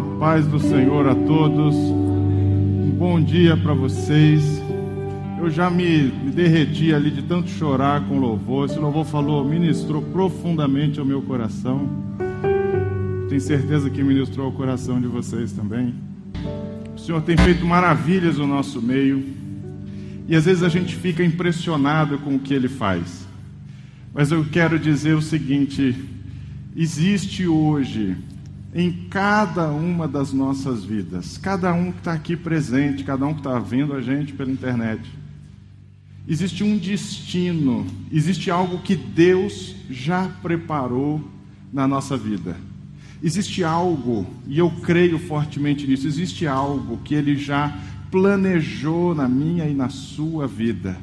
A paz do Senhor a todos. Um bom dia para vocês. Eu já me, me derreti ali de tanto chorar com louvor. Esse louvor falou, ministrou profundamente ao meu coração. Tenho certeza que ministrou ao coração de vocês também. O Senhor tem feito maravilhas no nosso meio. E às vezes a gente fica impressionado com o que Ele faz. Mas eu quero dizer o seguinte: existe hoje em cada uma das nossas vidas, cada um que está aqui presente, cada um que está vendo a gente pela internet, existe um destino, existe algo que Deus já preparou na nossa vida. Existe algo, e eu creio fortemente nisso, existe algo que Ele já planejou na minha e na sua vida.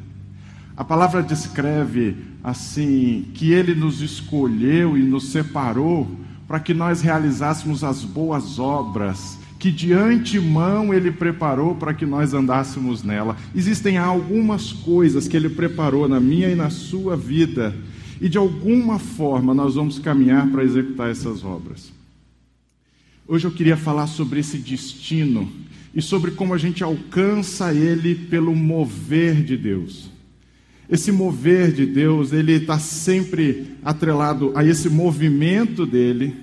A palavra descreve assim que Ele nos escolheu e nos separou para que nós realizássemos as boas obras que de antemão ele preparou para que nós andássemos nela. Existem algumas coisas que ele preparou na minha e na sua vida, e de alguma forma nós vamos caminhar para executar essas obras. Hoje eu queria falar sobre esse destino e sobre como a gente alcança ele pelo mover de Deus. Esse mover de Deus, ele está sempre atrelado a esse movimento dele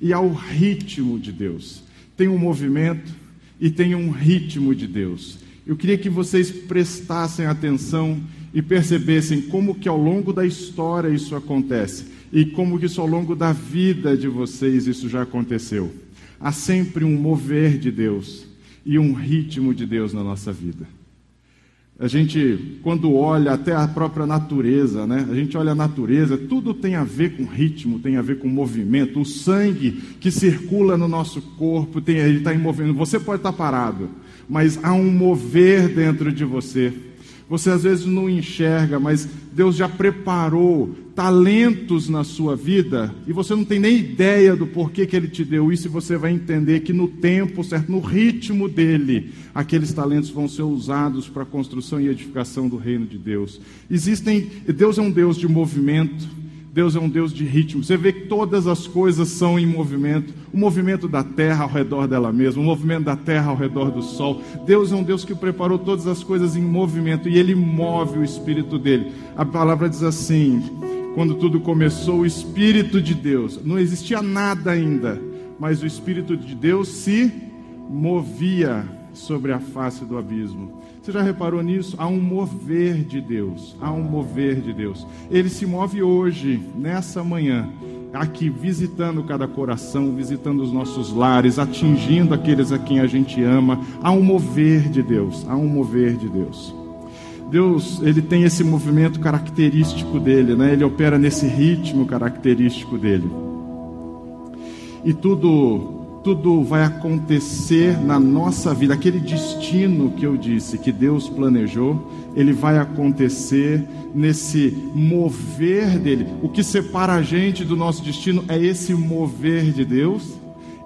e ao ritmo de Deus. Tem um movimento e tem um ritmo de Deus. Eu queria que vocês prestassem atenção e percebessem como que ao longo da história isso acontece e como que isso ao longo da vida de vocês isso já aconteceu. Há sempre um mover de Deus e um ritmo de Deus na nossa vida. A gente, quando olha até a própria natureza, né? A gente olha a natureza, tudo tem a ver com ritmo, tem a ver com movimento. O sangue que circula no nosso corpo, tem, ele está em movimento. Você pode estar parado, mas há um mover dentro de você. Você às vezes não enxerga, mas Deus já preparou talentos na sua vida e você não tem nem ideia do porquê que Ele te deu isso e você vai entender que no tempo certo, no ritmo dele, aqueles talentos vão ser usados para a construção e edificação do reino de Deus. Existem, Deus é um Deus de movimento, Deus é um Deus de ritmo. Você vê que todas as coisas são em movimento. O movimento da terra ao redor dela mesma, o movimento da terra ao redor do sol. Deus é um Deus que preparou todas as coisas em movimento e ele move o espírito dele. A palavra diz assim: quando tudo começou, o espírito de Deus, não existia nada ainda, mas o espírito de Deus se movia sobre a face do abismo. Você já reparou nisso? Há um mover de Deus. Há um mover de Deus. Ele se move hoje, nessa manhã, aqui visitando cada coração, visitando os nossos lares, atingindo aqueles a quem a gente ama. Há um mover de Deus. Há um mover de Deus. Deus, ele tem esse movimento característico dele, né? Ele opera nesse ritmo característico dele. E tudo tudo vai acontecer na nossa vida, aquele destino que eu disse que Deus planejou, ele vai acontecer nesse mover dele. O que separa a gente do nosso destino é esse mover de Deus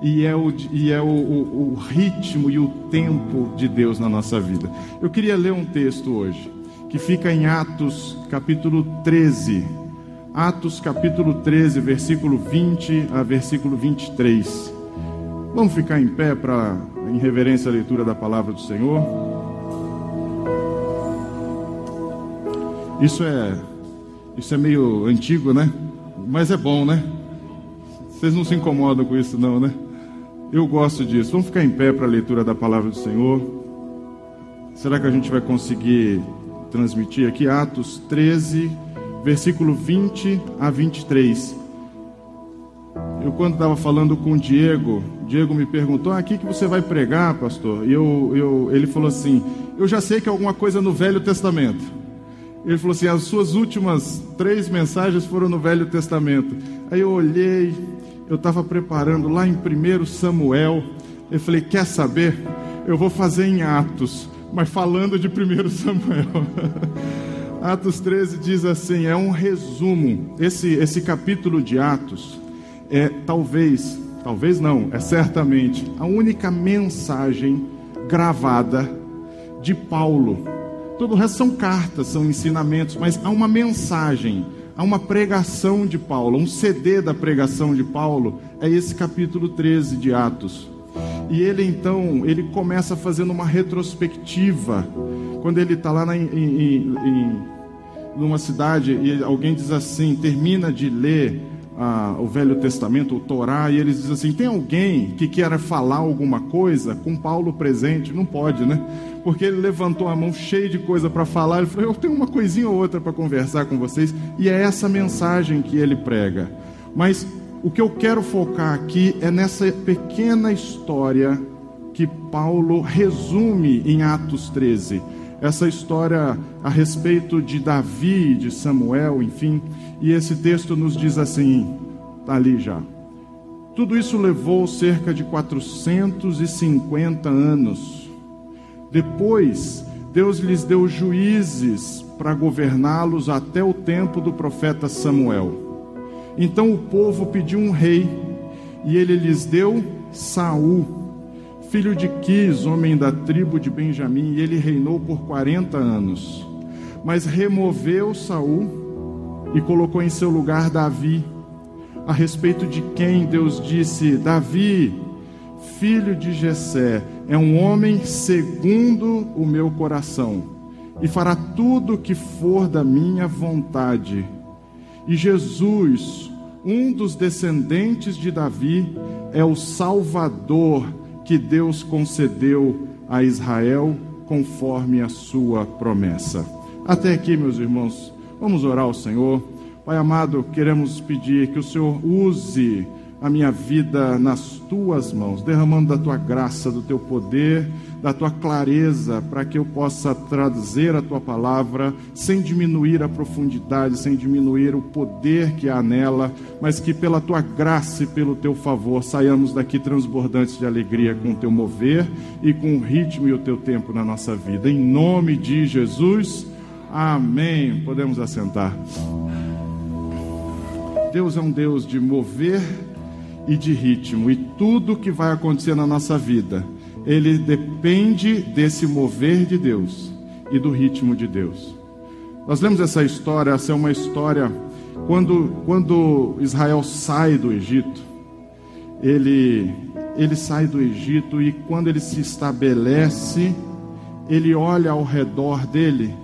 e é, o, e é o, o, o ritmo e o tempo de Deus na nossa vida. Eu queria ler um texto hoje que fica em Atos capítulo 13. Atos capítulo 13, versículo 20 a versículo 23. Vamos ficar em pé para, em reverência à leitura da palavra do Senhor. Isso é, isso é meio antigo, né? Mas é bom, né? Vocês não se incomodam com isso, não, né? Eu gosto disso. Vamos ficar em pé para a leitura da palavra do Senhor. Será que a gente vai conseguir transmitir aqui? Atos 13, versículo 20 a 23. Eu, quando estava falando com o Diego, Diego me perguntou: aqui ah, que você vai pregar, pastor? E eu, eu, ele falou assim: Eu já sei que é alguma coisa no Velho Testamento. Ele falou assim: As suas últimas três mensagens foram no Velho Testamento. Aí eu olhei, eu estava preparando lá em 1 Samuel. Eu falei: Quer saber? Eu vou fazer em Atos, mas falando de 1 Samuel. Atos 13 diz assim: é um resumo. Esse, esse capítulo de Atos é talvez, talvez não, é certamente a única mensagem gravada de Paulo. Todo o resto são cartas, são ensinamentos, mas há uma mensagem, há uma pregação de Paulo, um CD da pregação de Paulo, é esse capítulo 13 de Atos. E ele então, ele começa fazendo uma retrospectiva. Quando ele está lá na, em, em, em, numa cidade e alguém diz assim, termina de ler o Velho Testamento, o Torá, e eles dizem assim: tem alguém que queira falar alguma coisa com Paulo presente? Não pode, né? Porque ele levantou a mão cheio de coisa para falar, ele falou: eu tenho uma coisinha ou outra para conversar com vocês, e é essa mensagem que ele prega. Mas o que eu quero focar aqui é nessa pequena história que Paulo resume em Atos 13. Essa história a respeito de Davi, de Samuel, enfim. E esse texto nos diz assim, está ali já. Tudo isso levou cerca de 450 anos. Depois, Deus lhes deu juízes para governá-los até o tempo do profeta Samuel. Então o povo pediu um rei, e ele lhes deu Saul, filho de Quis, homem da tribo de Benjamim, e ele reinou por 40 anos. Mas removeu Saul e colocou em seu lugar Davi, a respeito de quem Deus disse: Davi, filho de Jessé, é um homem segundo o meu coração, e fará tudo o que for da minha vontade e Jesus, um dos descendentes de Davi, é o Salvador que Deus concedeu a Israel conforme a sua promessa. Até aqui, meus irmãos, vamos orar ao Senhor. Pai amado, queremos pedir que o Senhor use a minha vida nas tuas mãos, derramando da tua graça, do teu poder, da tua clareza, para que eu possa trazer a tua palavra sem diminuir a profundidade, sem diminuir o poder que há nela, mas que pela tua graça e pelo teu favor saiamos daqui transbordantes de alegria com o teu mover e com o ritmo e o teu tempo na nossa vida. Em nome de Jesus, amém. Podemos assentar. Deus é um Deus de mover e de ritmo. E tudo que vai acontecer na nossa vida, ele depende desse mover de Deus e do ritmo de Deus. Nós lemos essa história, essa é uma história quando, quando Israel sai do Egito, ele, ele sai do Egito e quando ele se estabelece, ele olha ao redor dele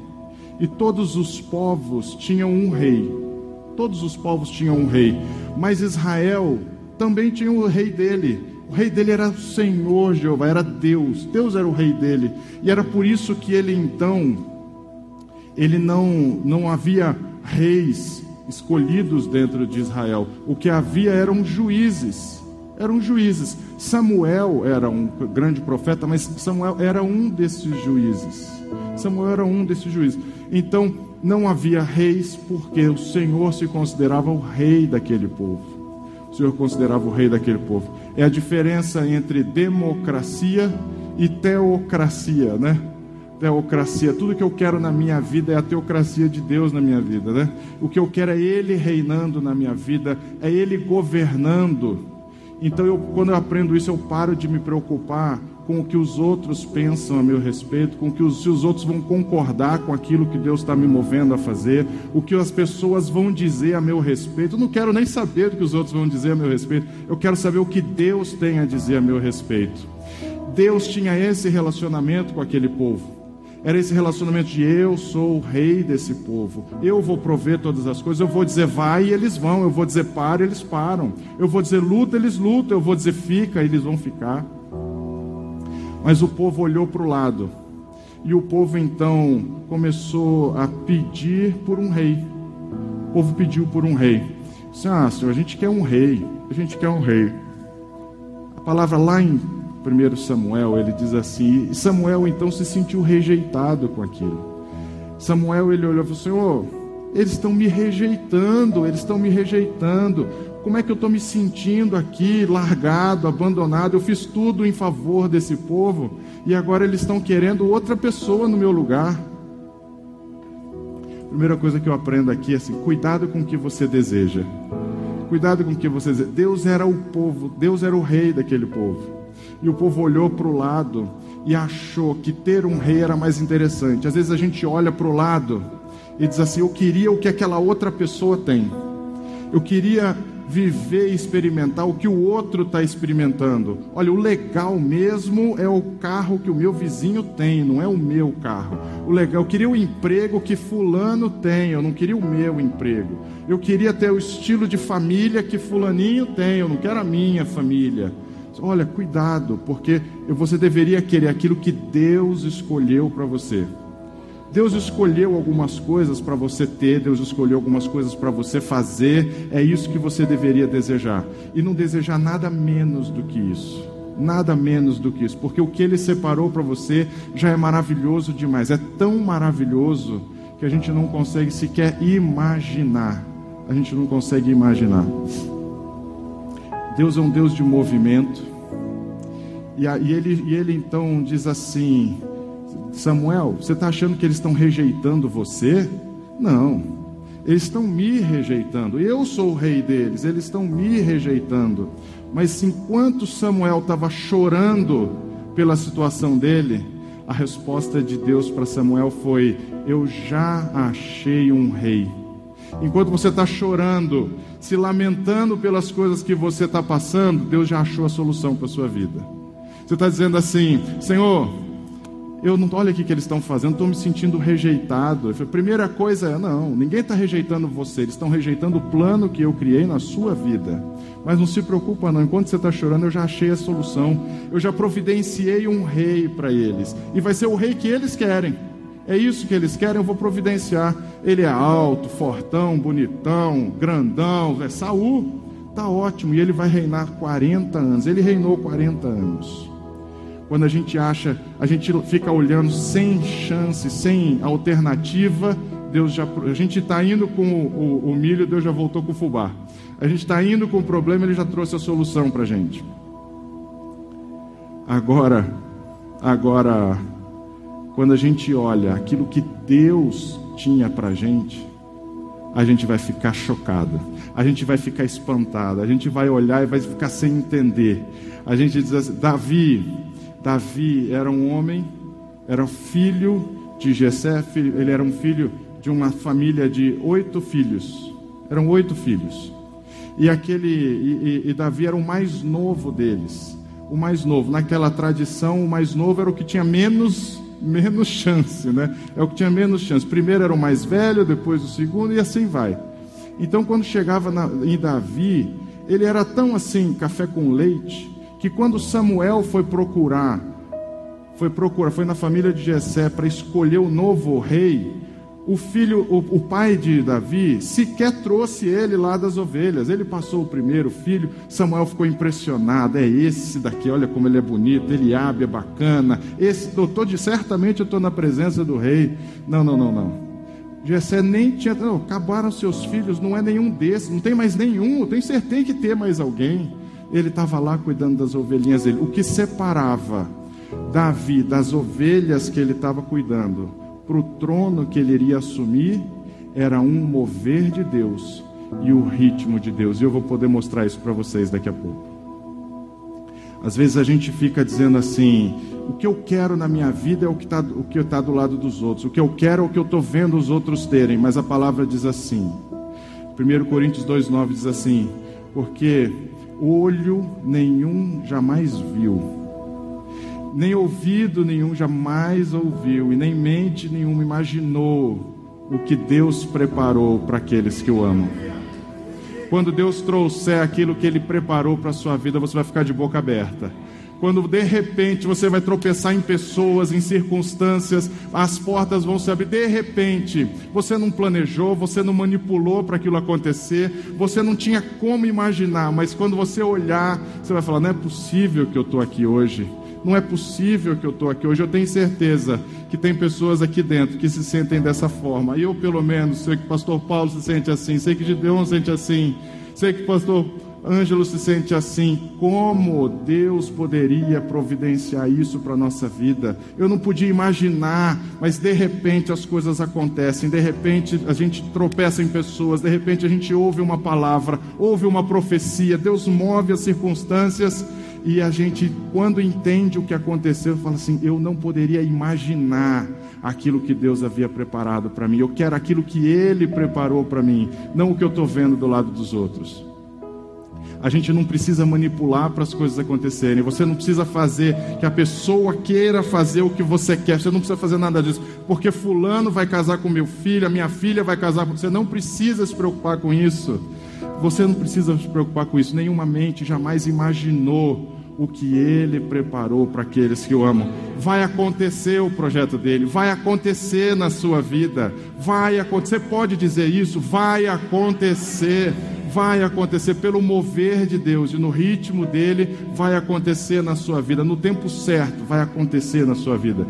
e todos os povos tinham um rei. Todos os povos tinham um rei, mas Israel também tinha o rei dele. O rei dele era o Senhor Jeová, era Deus. Deus era o rei dele. E era por isso que ele então, ele não, não havia reis escolhidos dentro de Israel. O que havia eram juízes. Eram juízes. Samuel era um grande profeta, mas Samuel era um desses juízes. Samuel era um desses juízes. Então, não havia reis, porque o Senhor se considerava o rei daquele povo. Senhor considerava o rei daquele povo. É a diferença entre democracia e teocracia, né? Teocracia, tudo que eu quero na minha vida é a teocracia de Deus na minha vida, né? O que eu quero é Ele reinando na minha vida, é Ele governando. Então, eu, quando eu aprendo isso, eu paro de me preocupar com o que os outros pensam a meu respeito, com que os, se os outros vão concordar com aquilo que Deus está me movendo a fazer, o que as pessoas vão dizer a meu respeito. Eu não quero nem saber o que os outros vão dizer a meu respeito, eu quero saber o que Deus tem a dizer a meu respeito. Deus tinha esse relacionamento com aquele povo. Era esse relacionamento de eu sou o rei desse povo, eu vou prover todas as coisas, eu vou dizer vai e eles vão, eu vou dizer para, eles param, eu vou dizer luta, eles lutam, eu vou dizer fica, eles vão ficar. Mas o povo olhou para o lado. E o povo então começou a pedir por um rei. O povo pediu por um rei. Disse, ah, Senhor, a gente quer um rei. A gente quer um rei. A palavra lá em 1 Samuel, ele diz assim, e Samuel então se sentiu rejeitado com aquilo. Samuel ele olhou e falou, Senhor, eles estão me rejeitando, eles estão me rejeitando como é que eu estou me sentindo aqui, largado, abandonado? Eu fiz tudo em favor desse povo e agora eles estão querendo outra pessoa no meu lugar. Primeira coisa que eu aprendo aqui é assim: cuidado com o que você deseja. Cuidado com o que você deseja. Deus era o povo, Deus era o rei daquele povo. E o povo olhou para o lado e achou que ter um rei era mais interessante. Às vezes a gente olha para o lado e diz assim: eu queria o que aquela outra pessoa tem. Eu queria viver e experimentar o que o outro está experimentando. Olha, o legal mesmo é o carro que o meu vizinho tem, não é o meu carro. O legal, eu queria o emprego que fulano tem, eu não queria o meu emprego. Eu queria ter o estilo de família que fulaninho tem, eu não quero a minha família. Olha, cuidado, porque você deveria querer aquilo que Deus escolheu para você. Deus escolheu algumas coisas para você ter, Deus escolheu algumas coisas para você fazer, é isso que você deveria desejar. E não desejar nada menos do que isso. Nada menos do que isso, porque o que Ele separou para você já é maravilhoso demais. É tão maravilhoso que a gente não consegue sequer imaginar. A gente não consegue imaginar. Deus é um Deus de movimento. E, ele, e ele então diz assim: Samuel, você está achando que eles estão rejeitando você? Não, eles estão me rejeitando. Eu sou o rei deles, eles estão me rejeitando. Mas enquanto Samuel estava chorando pela situação dele, a resposta de Deus para Samuel foi: Eu já achei um rei. Enquanto você está chorando, se lamentando pelas coisas que você está passando, Deus já achou a solução para a sua vida. Você está dizendo assim: Senhor, eu não olha o que eles estão fazendo, estou me sentindo rejeitado. Falei, primeira coisa é, não, ninguém está rejeitando você, eles estão rejeitando o plano que eu criei na sua vida. Mas não se preocupa não, enquanto você está chorando, eu já achei a solução. Eu já providenciei um rei para eles. E vai ser o rei que eles querem. É isso que eles querem, eu vou providenciar. Ele é alto, fortão, bonitão, grandão, é Saul. Tá ótimo, e ele vai reinar 40 anos. Ele reinou 40 anos. Quando a gente acha, a gente fica olhando sem chance, sem alternativa, Deus já, a gente está indo com o, o, o, milho, Deus já voltou com o fubá. A gente está indo com o problema, Ele já trouxe a solução para a gente. Agora, agora, quando a gente olha aquilo que Deus tinha para a gente, a gente vai ficar chocado, a gente vai ficar espantado, a gente vai olhar e vai ficar sem entender. A gente diz assim, Davi, Davi era um homem, era filho de Jessé, ele era um filho de uma família de oito filhos. Eram oito filhos. E aquele e, e, e Davi era o mais novo deles. O mais novo. Naquela tradição, o mais novo era o que tinha menos menos chance, né? É o que tinha menos chance. Primeiro era o mais velho, depois o segundo e assim vai. Então, quando chegava na, em Davi, ele era tão assim, café com leite, que quando Samuel foi procurar, foi procurar, foi na família de Jessé para escolher o novo rei, o filho, o, o, pai de Davi, sequer trouxe ele lá das ovelhas. Ele passou o primeiro filho, Samuel ficou impressionado. É esse daqui, olha como ele é bonito, ele abre, é bacana. Esse, doutor, de certamente eu estou na presença do rei. Não, não, não, não. Jessé nem tinha, não, acabaram seus filhos, não é nenhum desses, não tem mais nenhum, tenho certeza que ter mais alguém ele estava lá cuidando das ovelhinhas dele. O que separava Davi das ovelhas que ele estava cuidando para o trono que ele iria assumir era um mover de Deus e o ritmo de Deus. E eu vou poder mostrar isso para vocês daqui a pouco. Às vezes a gente fica dizendo assim: o que eu quero na minha vida é o que está tá do lado dos outros, o que eu quero é o que eu estou vendo os outros terem, mas a palavra diz assim. 1 Coríntios 2,9 diz assim: porque olho nenhum jamais viu, nem ouvido nenhum jamais ouviu, e nem mente nenhuma imaginou o que Deus preparou para aqueles que o amam. Quando Deus trouxer aquilo que Ele preparou para a sua vida, você vai ficar de boca aberta quando de repente você vai tropeçar em pessoas, em circunstâncias, as portas vão se abrir. De repente, você não planejou, você não manipulou para aquilo acontecer, você não tinha como imaginar, mas quando você olhar, você vai falar: não é possível que eu estou aqui hoje. Não é possível que eu estou aqui hoje. Eu tenho certeza que tem pessoas aqui dentro que se sentem dessa forma. Eu, pelo menos, sei que o pastor Paulo se sente assim, sei que Gideon se sente assim, sei que o pastor Ângelo se sente assim: como Deus poderia providenciar isso para a nossa vida? Eu não podia imaginar, mas de repente as coisas acontecem, de repente a gente tropeça em pessoas, de repente a gente ouve uma palavra, ouve uma profecia, Deus move as circunstâncias e a gente, quando entende o que aconteceu, fala assim: eu não poderia imaginar aquilo que Deus havia preparado para mim, eu quero aquilo que Ele preparou para mim, não o que eu estou vendo do lado dos outros. A gente não precisa manipular para as coisas acontecerem. Você não precisa fazer que a pessoa queira fazer o que você quer. Você não precisa fazer nada disso. Porque fulano vai casar com meu filho, a minha filha vai casar com você. Não precisa se preocupar com isso. Você não precisa se preocupar com isso. Nenhuma mente jamais imaginou o que ele preparou para aqueles que o amam. Vai acontecer o projeto dele, vai acontecer na sua vida, vai acontecer. Você pode dizer isso? Vai acontecer vai acontecer pelo mover de Deus e no ritmo dele vai acontecer na sua vida, no tempo certo vai acontecer na sua vida.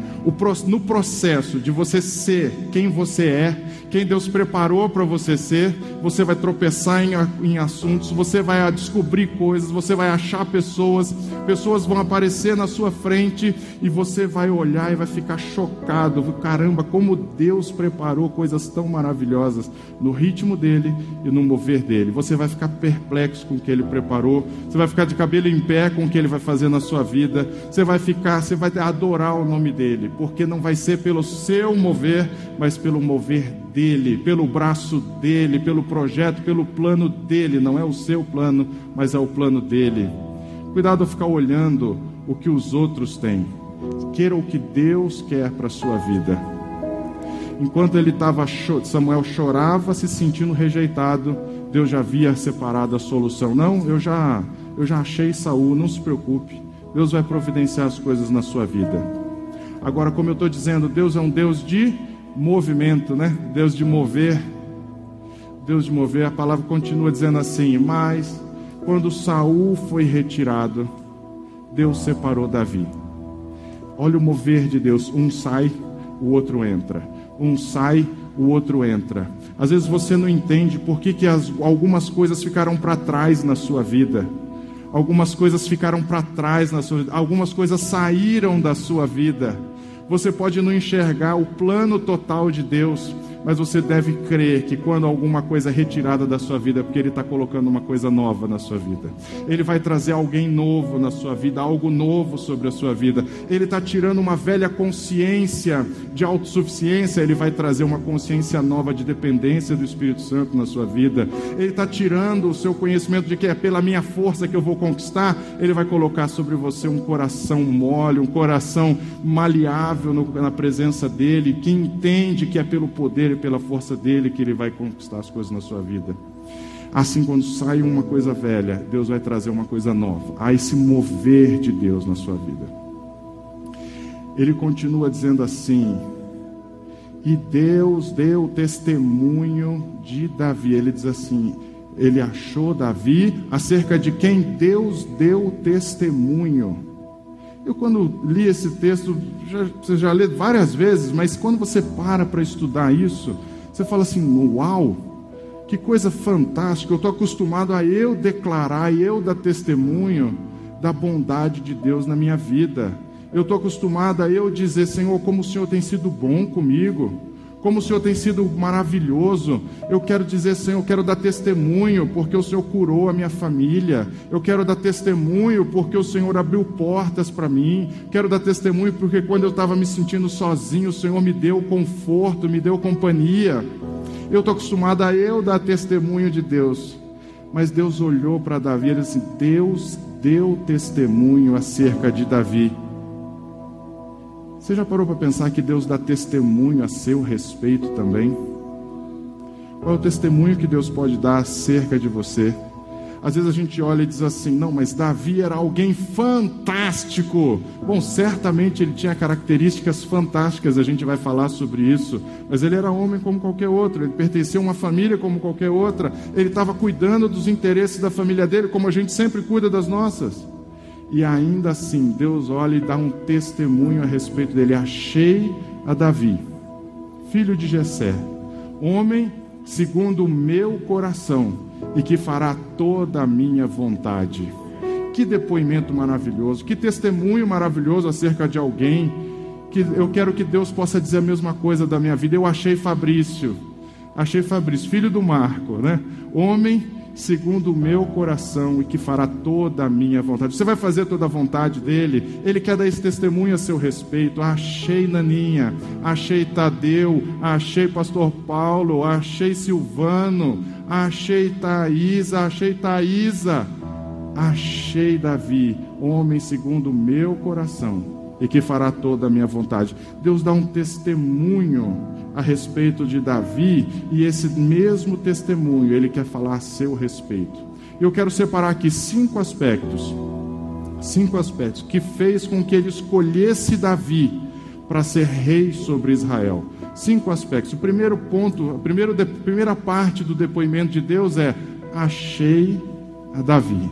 no processo de você ser quem você é, quem Deus preparou para você ser, você vai tropeçar em, em assuntos, você vai descobrir coisas, você vai achar pessoas, pessoas vão aparecer na sua frente e você vai olhar e vai ficar chocado. Caramba, como Deus preparou coisas tão maravilhosas no ritmo dele e no mover dele. Você vai ficar perplexo com o que ele preparou, você vai ficar de cabelo em pé com o que ele vai fazer na sua vida, você vai ficar, você vai adorar o nome dele, porque não vai ser pelo seu mover, mas pelo mover dele, pelo braço dele, pelo projeto, pelo plano dele. Não é o seu plano, mas é o plano dele. Cuidado a ficar olhando o que os outros têm. Queira o que Deus quer para a sua vida. Enquanto ele estava, Samuel chorava, se sentindo rejeitado, Deus já havia separado a solução. Não, eu já, eu já achei Saul, não se preocupe. Deus vai providenciar as coisas na sua vida. Agora, como eu estou dizendo, Deus é um Deus de movimento, né? Deus de mover. Deus de mover, a palavra continua dizendo assim: Mas quando Saul foi retirado, Deus separou Davi. Olha o mover de Deus: um sai, o outro entra. Um sai, o outro entra. Às vezes você não entende por que, que as, algumas coisas ficaram para trás na sua vida. Algumas coisas ficaram para trás na sua vida. Algumas coisas saíram da sua vida. Você pode não enxergar o plano total de Deus, mas você deve crer que quando alguma coisa é retirada da sua vida, é porque Ele está colocando uma coisa nova na sua vida. Ele vai trazer alguém novo na sua vida, algo novo sobre a sua vida. Ele está tirando uma velha consciência de autossuficiência, Ele vai trazer uma consciência nova de dependência do Espírito Santo na sua vida. Ele está tirando o seu conhecimento de que é pela minha força que eu vou conquistar, Ele vai colocar sobre você um coração mole, um coração maleável na presença dEle, que entende que é pelo poder e pela força dele que ele vai conquistar as coisas na sua vida. Assim, quando sai uma coisa velha, Deus vai trazer uma coisa nova. Há esse mover de Deus na sua vida. Ele continua dizendo assim: E Deus deu testemunho de Davi. Ele diz assim: Ele achou Davi acerca de quem Deus deu testemunho. Eu, quando li esse texto, já, você já lê várias vezes, mas quando você para para estudar isso, você fala assim: Uau, que coisa fantástica! Eu estou acostumado a eu declarar, eu dar testemunho da bondade de Deus na minha vida. Eu estou acostumado a eu dizer: Senhor, como o Senhor tem sido bom comigo como o Senhor tem sido maravilhoso. Eu quero dizer, Senhor, eu quero dar testemunho porque o Senhor curou a minha família. Eu quero dar testemunho porque o Senhor abriu portas para mim. Quero dar testemunho porque quando eu estava me sentindo sozinho, o Senhor me deu conforto, me deu companhia. Eu estou acostumado a eu dar testemunho de Deus. Mas Deus olhou para Davi e disse: Deus deu testemunho acerca de Davi. Você já parou para pensar que Deus dá testemunho a seu respeito também? Qual é o testemunho que Deus pode dar acerca de você? Às vezes a gente olha e diz assim: não, mas Davi era alguém fantástico. Bom, certamente ele tinha características fantásticas, a gente vai falar sobre isso. Mas ele era homem como qualquer outro, ele pertencia a uma família como qualquer outra. Ele estava cuidando dos interesses da família dele, como a gente sempre cuida das nossas. E ainda assim, Deus olha e dá um testemunho a respeito dele. Achei a Davi, filho de Jessé, homem segundo o meu coração e que fará toda a minha vontade. Que depoimento maravilhoso, que testemunho maravilhoso acerca de alguém que eu quero que Deus possa dizer a mesma coisa da minha vida. Eu achei Fabrício, achei Fabrício, filho do Marco, né? Homem segundo o meu coração e que fará toda a minha vontade. Você vai fazer toda a vontade dele? Ele quer dar esse testemunho a seu respeito. Achei Naninha, achei Tadeu, achei Pastor Paulo, achei Silvano, achei Thaisa, achei Thaisa. Achei Davi, homem segundo o meu coração, e que fará toda a minha vontade. Deus dá um testemunho a respeito de Davi, e esse mesmo testemunho ele quer falar a seu respeito. Eu quero separar aqui cinco aspectos, cinco aspectos que fez com que ele escolhesse Davi para ser rei sobre Israel. Cinco aspectos. O primeiro ponto, a primeira, primeira parte do depoimento de Deus é: achei a Davi.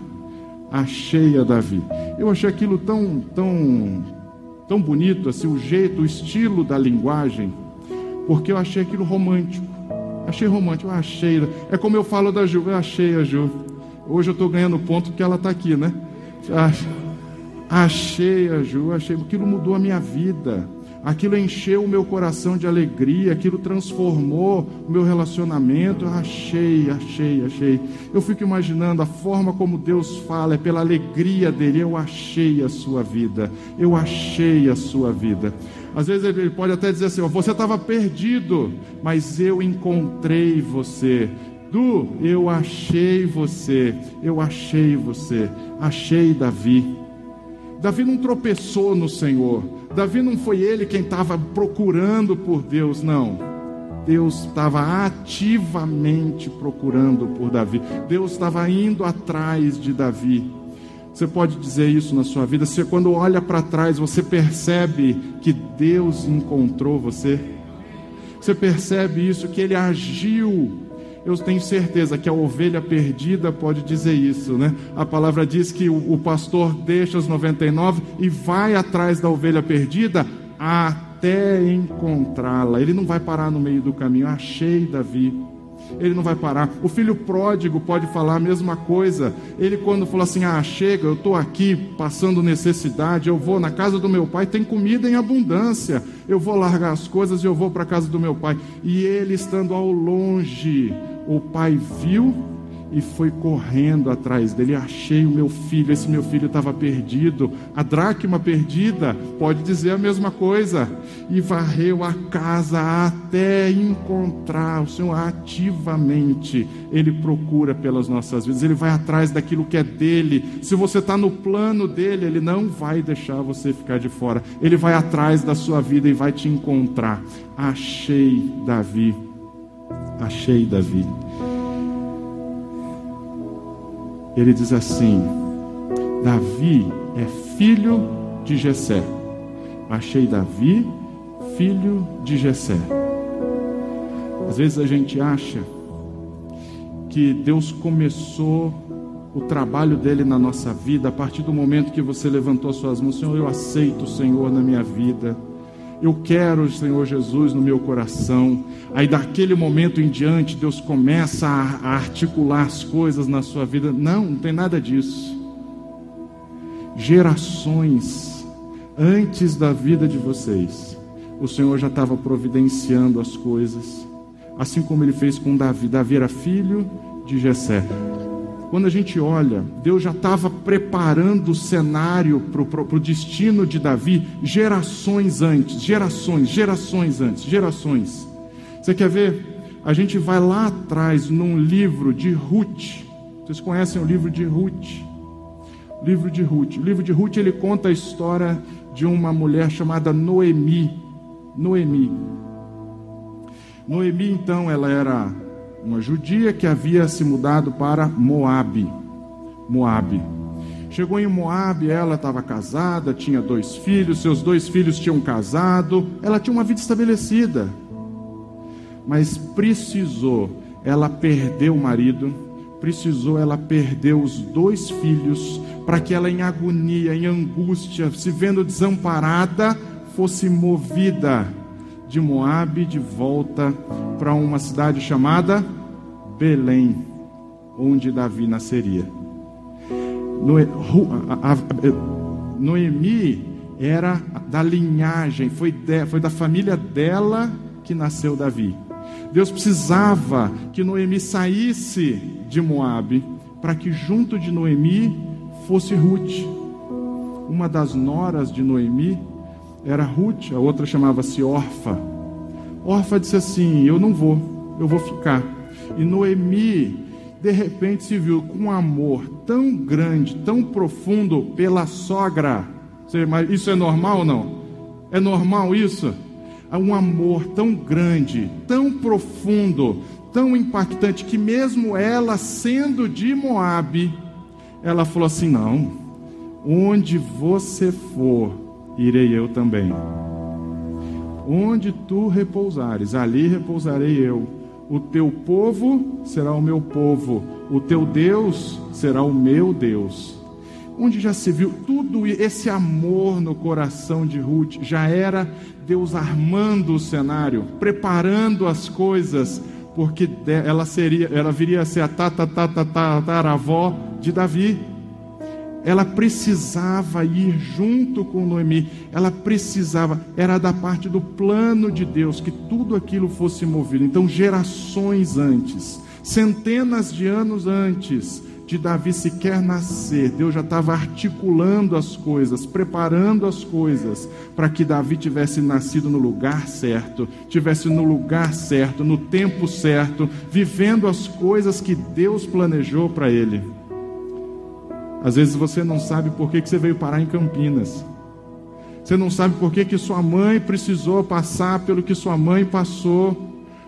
Achei a Davi. Eu achei aquilo tão, tão, tão bonito, assim, o jeito, o estilo da linguagem, porque eu achei aquilo romântico. Achei romântico, eu achei. É como eu falo da Ju, eu achei a Ju. Hoje eu estou ganhando ponto porque ela está aqui, né? Achei a Ju, achei. Aquilo mudou a minha vida aquilo encheu o meu coração de alegria, aquilo transformou o meu relacionamento. Eu achei, achei, achei. Eu fico imaginando a forma como Deus fala, é pela alegria dele. Eu achei a sua vida, eu achei a sua vida. Às vezes ele pode até dizer assim: você estava perdido, mas eu encontrei você. Du, eu achei você, eu achei você, achei Davi. Davi não tropeçou no Senhor. Davi não foi ele quem estava procurando por Deus, não. Deus estava ativamente procurando por Davi. Deus estava indo atrás de Davi. Você pode dizer isso na sua vida? Você, quando olha para trás, você percebe que Deus encontrou você? Você percebe isso, que Ele agiu eu tenho certeza que a ovelha perdida pode dizer isso, né? A palavra diz que o, pastor deixa os 99 e vai atrás da ovelha perdida até encontrá-la. Ele não vai parar no meio do caminho. Achei Davi. Ele não vai parar. O filho pródigo pode falar a mesma coisa. Ele, quando falou assim: Ah, chega, eu estou aqui passando necessidade, eu vou na casa do meu pai, tem comida em abundância. Eu vou largar as coisas e eu vou para a casa do meu pai. E ele, estando ao longe, o pai viu e foi correndo atrás dele. Achei o meu filho, esse meu filho estava perdido. A dracma perdida pode dizer a mesma coisa. E varreu a casa até encontrar. O Senhor ativamente, Ele procura pelas nossas vidas, Ele vai atrás daquilo que é dele. Se você está no plano dele, Ele não vai deixar você ficar de fora. Ele vai atrás da sua vida e vai te encontrar. Achei Davi achei Davi. Ele diz assim: Davi é filho de Jessé. Achei Davi, filho de Jessé. Às vezes a gente acha que Deus começou o trabalho dele na nossa vida a partir do momento que você levantou suas mãos, Senhor, eu aceito o Senhor na minha vida. Eu quero o Senhor Jesus no meu coração. Aí daquele momento em diante, Deus começa a, articular as coisas na sua vida. Não, não tem nada disso. Gerações antes da vida de vocês, o Senhor já estava providenciando as coisas, assim como ele fez com Davi. Davi era filho de Jessé. Quando a gente olha, Deus já estava preparando o cenário para o destino de Davi gerações antes, gerações, gerações antes, gerações. Você quer ver? A gente vai lá atrás num livro de Ruth. Vocês conhecem o livro de Ruth? O livro de Ruth. O livro de Ruth ele conta a história de uma mulher chamada Noemi. Noemi. Noemi, então, ela era uma judia que havia se mudado para Moabe. Moabe. Chegou em Moabe, ela estava casada, tinha dois filhos, seus dois filhos tinham casado, ela tinha uma vida estabelecida. Mas precisou ela perder o marido, precisou ela perder os dois filhos, para que ela, em agonia, em angústia, se vendo desamparada, fosse movida de Moabe de volta para uma cidade chamada Belém, onde Davi nasceria. Noemi era da linhagem, foi, de, foi da família dela que nasceu Davi. Deus precisava que Noemi saísse de Moabe para que junto de Noemi fosse Ruth. Uma das noras de Noemi era Ruth, a outra chamava-se Orfa. Orfa disse assim: Eu não vou, eu vou ficar. E Noemi de repente se viu com um amor tão grande, tão profundo pela sogra. Isso é normal ou não? É normal isso? Um amor tão grande, tão profundo, tão impactante que mesmo ela sendo de Moabe, ela falou assim: "Não. Onde você for, irei eu também. Onde tu repousares, ali repousarei eu. O teu povo será o meu povo, o teu Deus será o meu Deus." Onde já se viu tudo esse amor no coração de Ruth, já era Deus armando o cenário, preparando as coisas, porque ela seria, ela viria a ser a tataravó de Davi. Ela precisava ir junto com Noemi, ela precisava, era da parte do plano de Deus que tudo aquilo fosse movido. Então, gerações antes, centenas de anos antes, de Davi sequer nascer, Deus já estava articulando as coisas, preparando as coisas para que Davi tivesse nascido no lugar certo, tivesse no lugar certo, no tempo certo, vivendo as coisas que Deus planejou para ele. Às vezes você não sabe por que, que você veio parar em Campinas. Você não sabe por que, que sua mãe precisou passar pelo que sua mãe passou,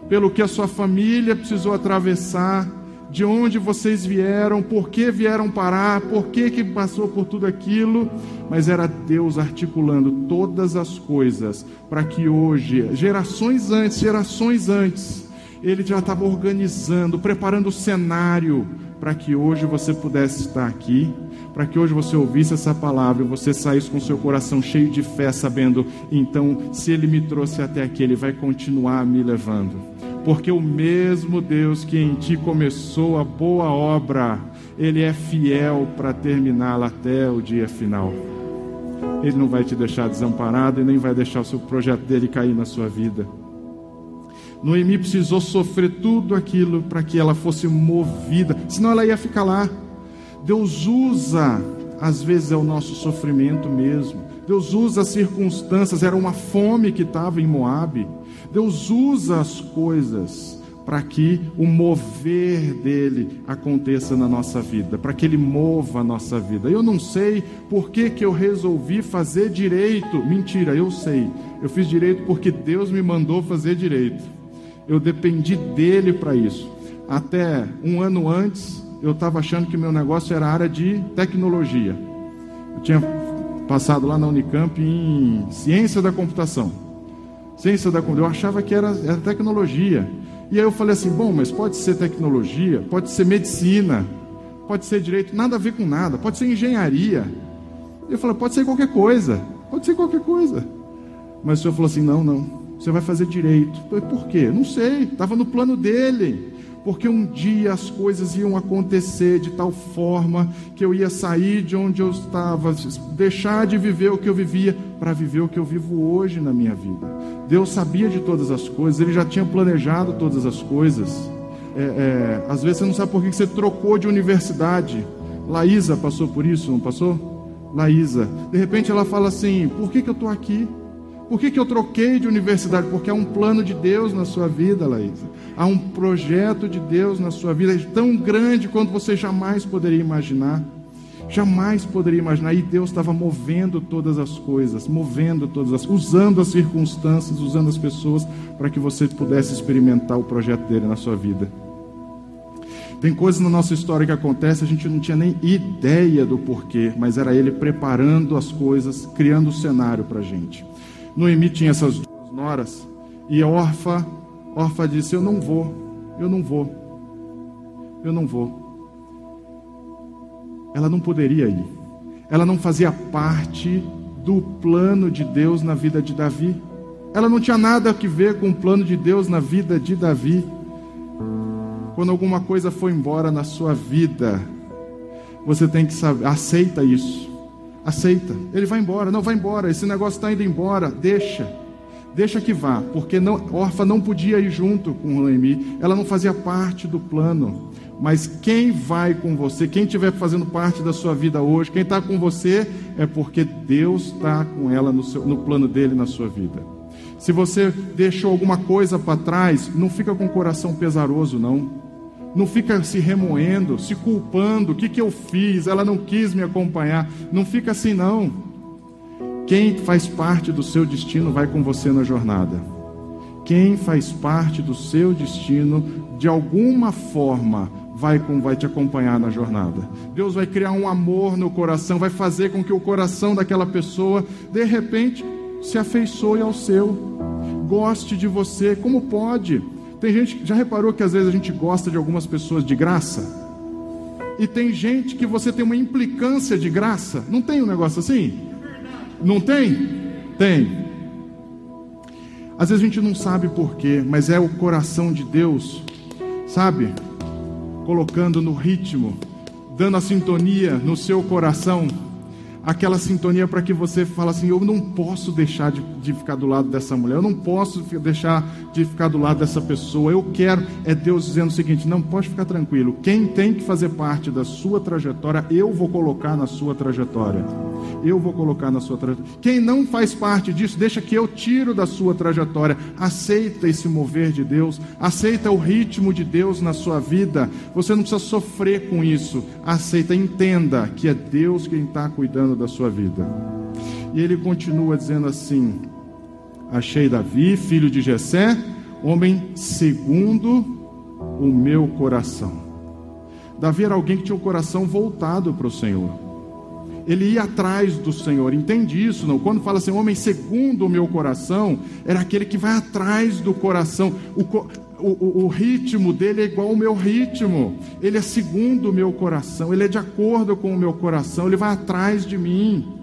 pelo que a sua família precisou atravessar de onde vocês vieram, por que vieram parar, por que, que passou por tudo aquilo, mas era Deus articulando todas as coisas para que hoje, gerações antes, gerações antes, Ele já estava organizando, preparando o cenário para que hoje você pudesse estar aqui, para que hoje você ouvisse essa palavra e você saísse com seu coração cheio de fé, sabendo, então, se Ele me trouxe até aqui, Ele vai continuar me levando porque o mesmo Deus que em ti começou a boa obra, Ele é fiel para terminá-la até o dia final. Ele não vai te deixar desamparado e nem vai deixar o seu projeto dele cair na sua vida. Noemi precisou sofrer tudo aquilo para que ela fosse movida, senão ela ia ficar lá. Deus usa, às vezes, é o nosso sofrimento mesmo. Deus usa as circunstâncias, era uma fome que estava em Moabe. Deus usa as coisas para que o mover dele aconteça na nossa vida, para que ele mova a nossa vida. Eu não sei por que, que eu resolvi fazer direito. Mentira, eu sei. Eu fiz direito porque Deus me mandou fazer direito. Eu dependi dele para isso. Até um ano antes, eu estava achando que meu negócio era área de tecnologia. Eu tinha passado lá na Unicamp em ciência da computação ciência da computação. Eu achava que era, era tecnologia. E aí eu falei assim: bom, mas pode ser tecnologia, pode ser medicina, pode ser direito, nada a ver com nada, pode ser engenharia. Eu falei: pode ser qualquer coisa, pode ser qualquer coisa. Mas o senhor falou assim: não, não, você vai fazer direito. Falei, por quê? Não sei, estava no plano dele porque um dia as coisas iam acontecer de tal forma que eu ia sair de onde eu estava, deixar de viver o que eu vivia para viver o que eu vivo hoje na minha vida. Deus sabia de todas as coisas, Ele já tinha planejado todas as coisas. É, é, às vezes você não sabe por que você trocou de universidade. Laísa passou por isso, não passou? Laísa. De repente ela fala assim: por que, que eu estou aqui? Por que, que eu troquei de universidade? Porque há um plano de Deus na sua vida, Laísa. Há um projeto de Deus na sua vida tão grande quanto você jamais poderia imaginar. Jamais poderia imaginar. E Deus estava movendo todas as coisas, movendo todas as, usando as circunstâncias, usando as pessoas para que você pudesse experimentar o projeto dele na sua vida. Tem coisas na nossa história que acontecem, a gente não tinha nem ideia do porquê, mas era ele preparando as coisas, criando o cenário para a gente. Noemi tinha essas duas noras, e a Orfa, Orfa disse: Eu não vou, eu não vou, eu não vou. Ela não poderia ir, ela não fazia parte do plano de Deus na vida de Davi, ela não tinha nada a ver com o plano de Deus na vida de Davi. Quando alguma coisa foi embora na sua vida, você tem que saber, aceita isso. Aceita. Ele vai embora. Não, vai embora. Esse negócio está indo embora. Deixa. Deixa que vá. Porque não, órfã não podia ir junto com Noemi. Ela não fazia parte do plano. Mas quem vai com você, quem estiver fazendo parte da sua vida hoje, quem está com você, é porque Deus está com ela no, seu, no plano dele na sua vida. Se você deixou alguma coisa para trás, não fica com o coração pesaroso, não. Não fica se remoendo, se culpando. O que, que eu fiz? Ela não quis me acompanhar. Não fica assim, não. Quem faz parte do seu destino vai com você na jornada. Quem faz parte do seu destino, de alguma forma, vai, com, vai te acompanhar na jornada. Deus vai criar um amor no coração, vai fazer com que o coração daquela pessoa, de repente, se afeiçoe ao seu, goste de você. Como pode? Tem gente, já reparou que às vezes a gente gosta de algumas pessoas de graça? E tem gente que você tem uma implicância de graça. Não tem um negócio assim? Não tem? Tem. Às vezes a gente não sabe porquê, mas é o coração de Deus, sabe? Colocando no ritmo, dando a sintonia no seu coração aquela sintonia para que você fale assim: eu não posso deixar de, de, ficar do lado dessa mulher, eu não posso deixar de ficar do lado dessa pessoa. Eu quero. É Deus dizendo o seguinte: não pode ficar tranquilo. Quem tem que fazer parte da sua trajetória, eu vou colocar na sua trajetória. Eu vou colocar na sua trajetória. Quem não faz parte disso, deixa que eu tiro da sua trajetória. Aceita esse mover de Deus, aceita o ritmo de Deus na sua vida. Você não precisa sofrer com isso. Aceita, entenda que é Deus quem está cuidando da sua vida. E ele continua dizendo assim: Achei Davi, filho de Jessé, homem segundo o meu coração. Davi era alguém que tinha o coração voltado para o Senhor. Ele ia atrás do Senhor, entende isso? Não? Quando fala assim, homem segundo o meu coração, era aquele que vai atrás do coração. O, o, o, ritmo dele é igual ao meu ritmo, ele é segundo o meu coração, ele é de acordo com o meu coração, ele vai atrás de mim.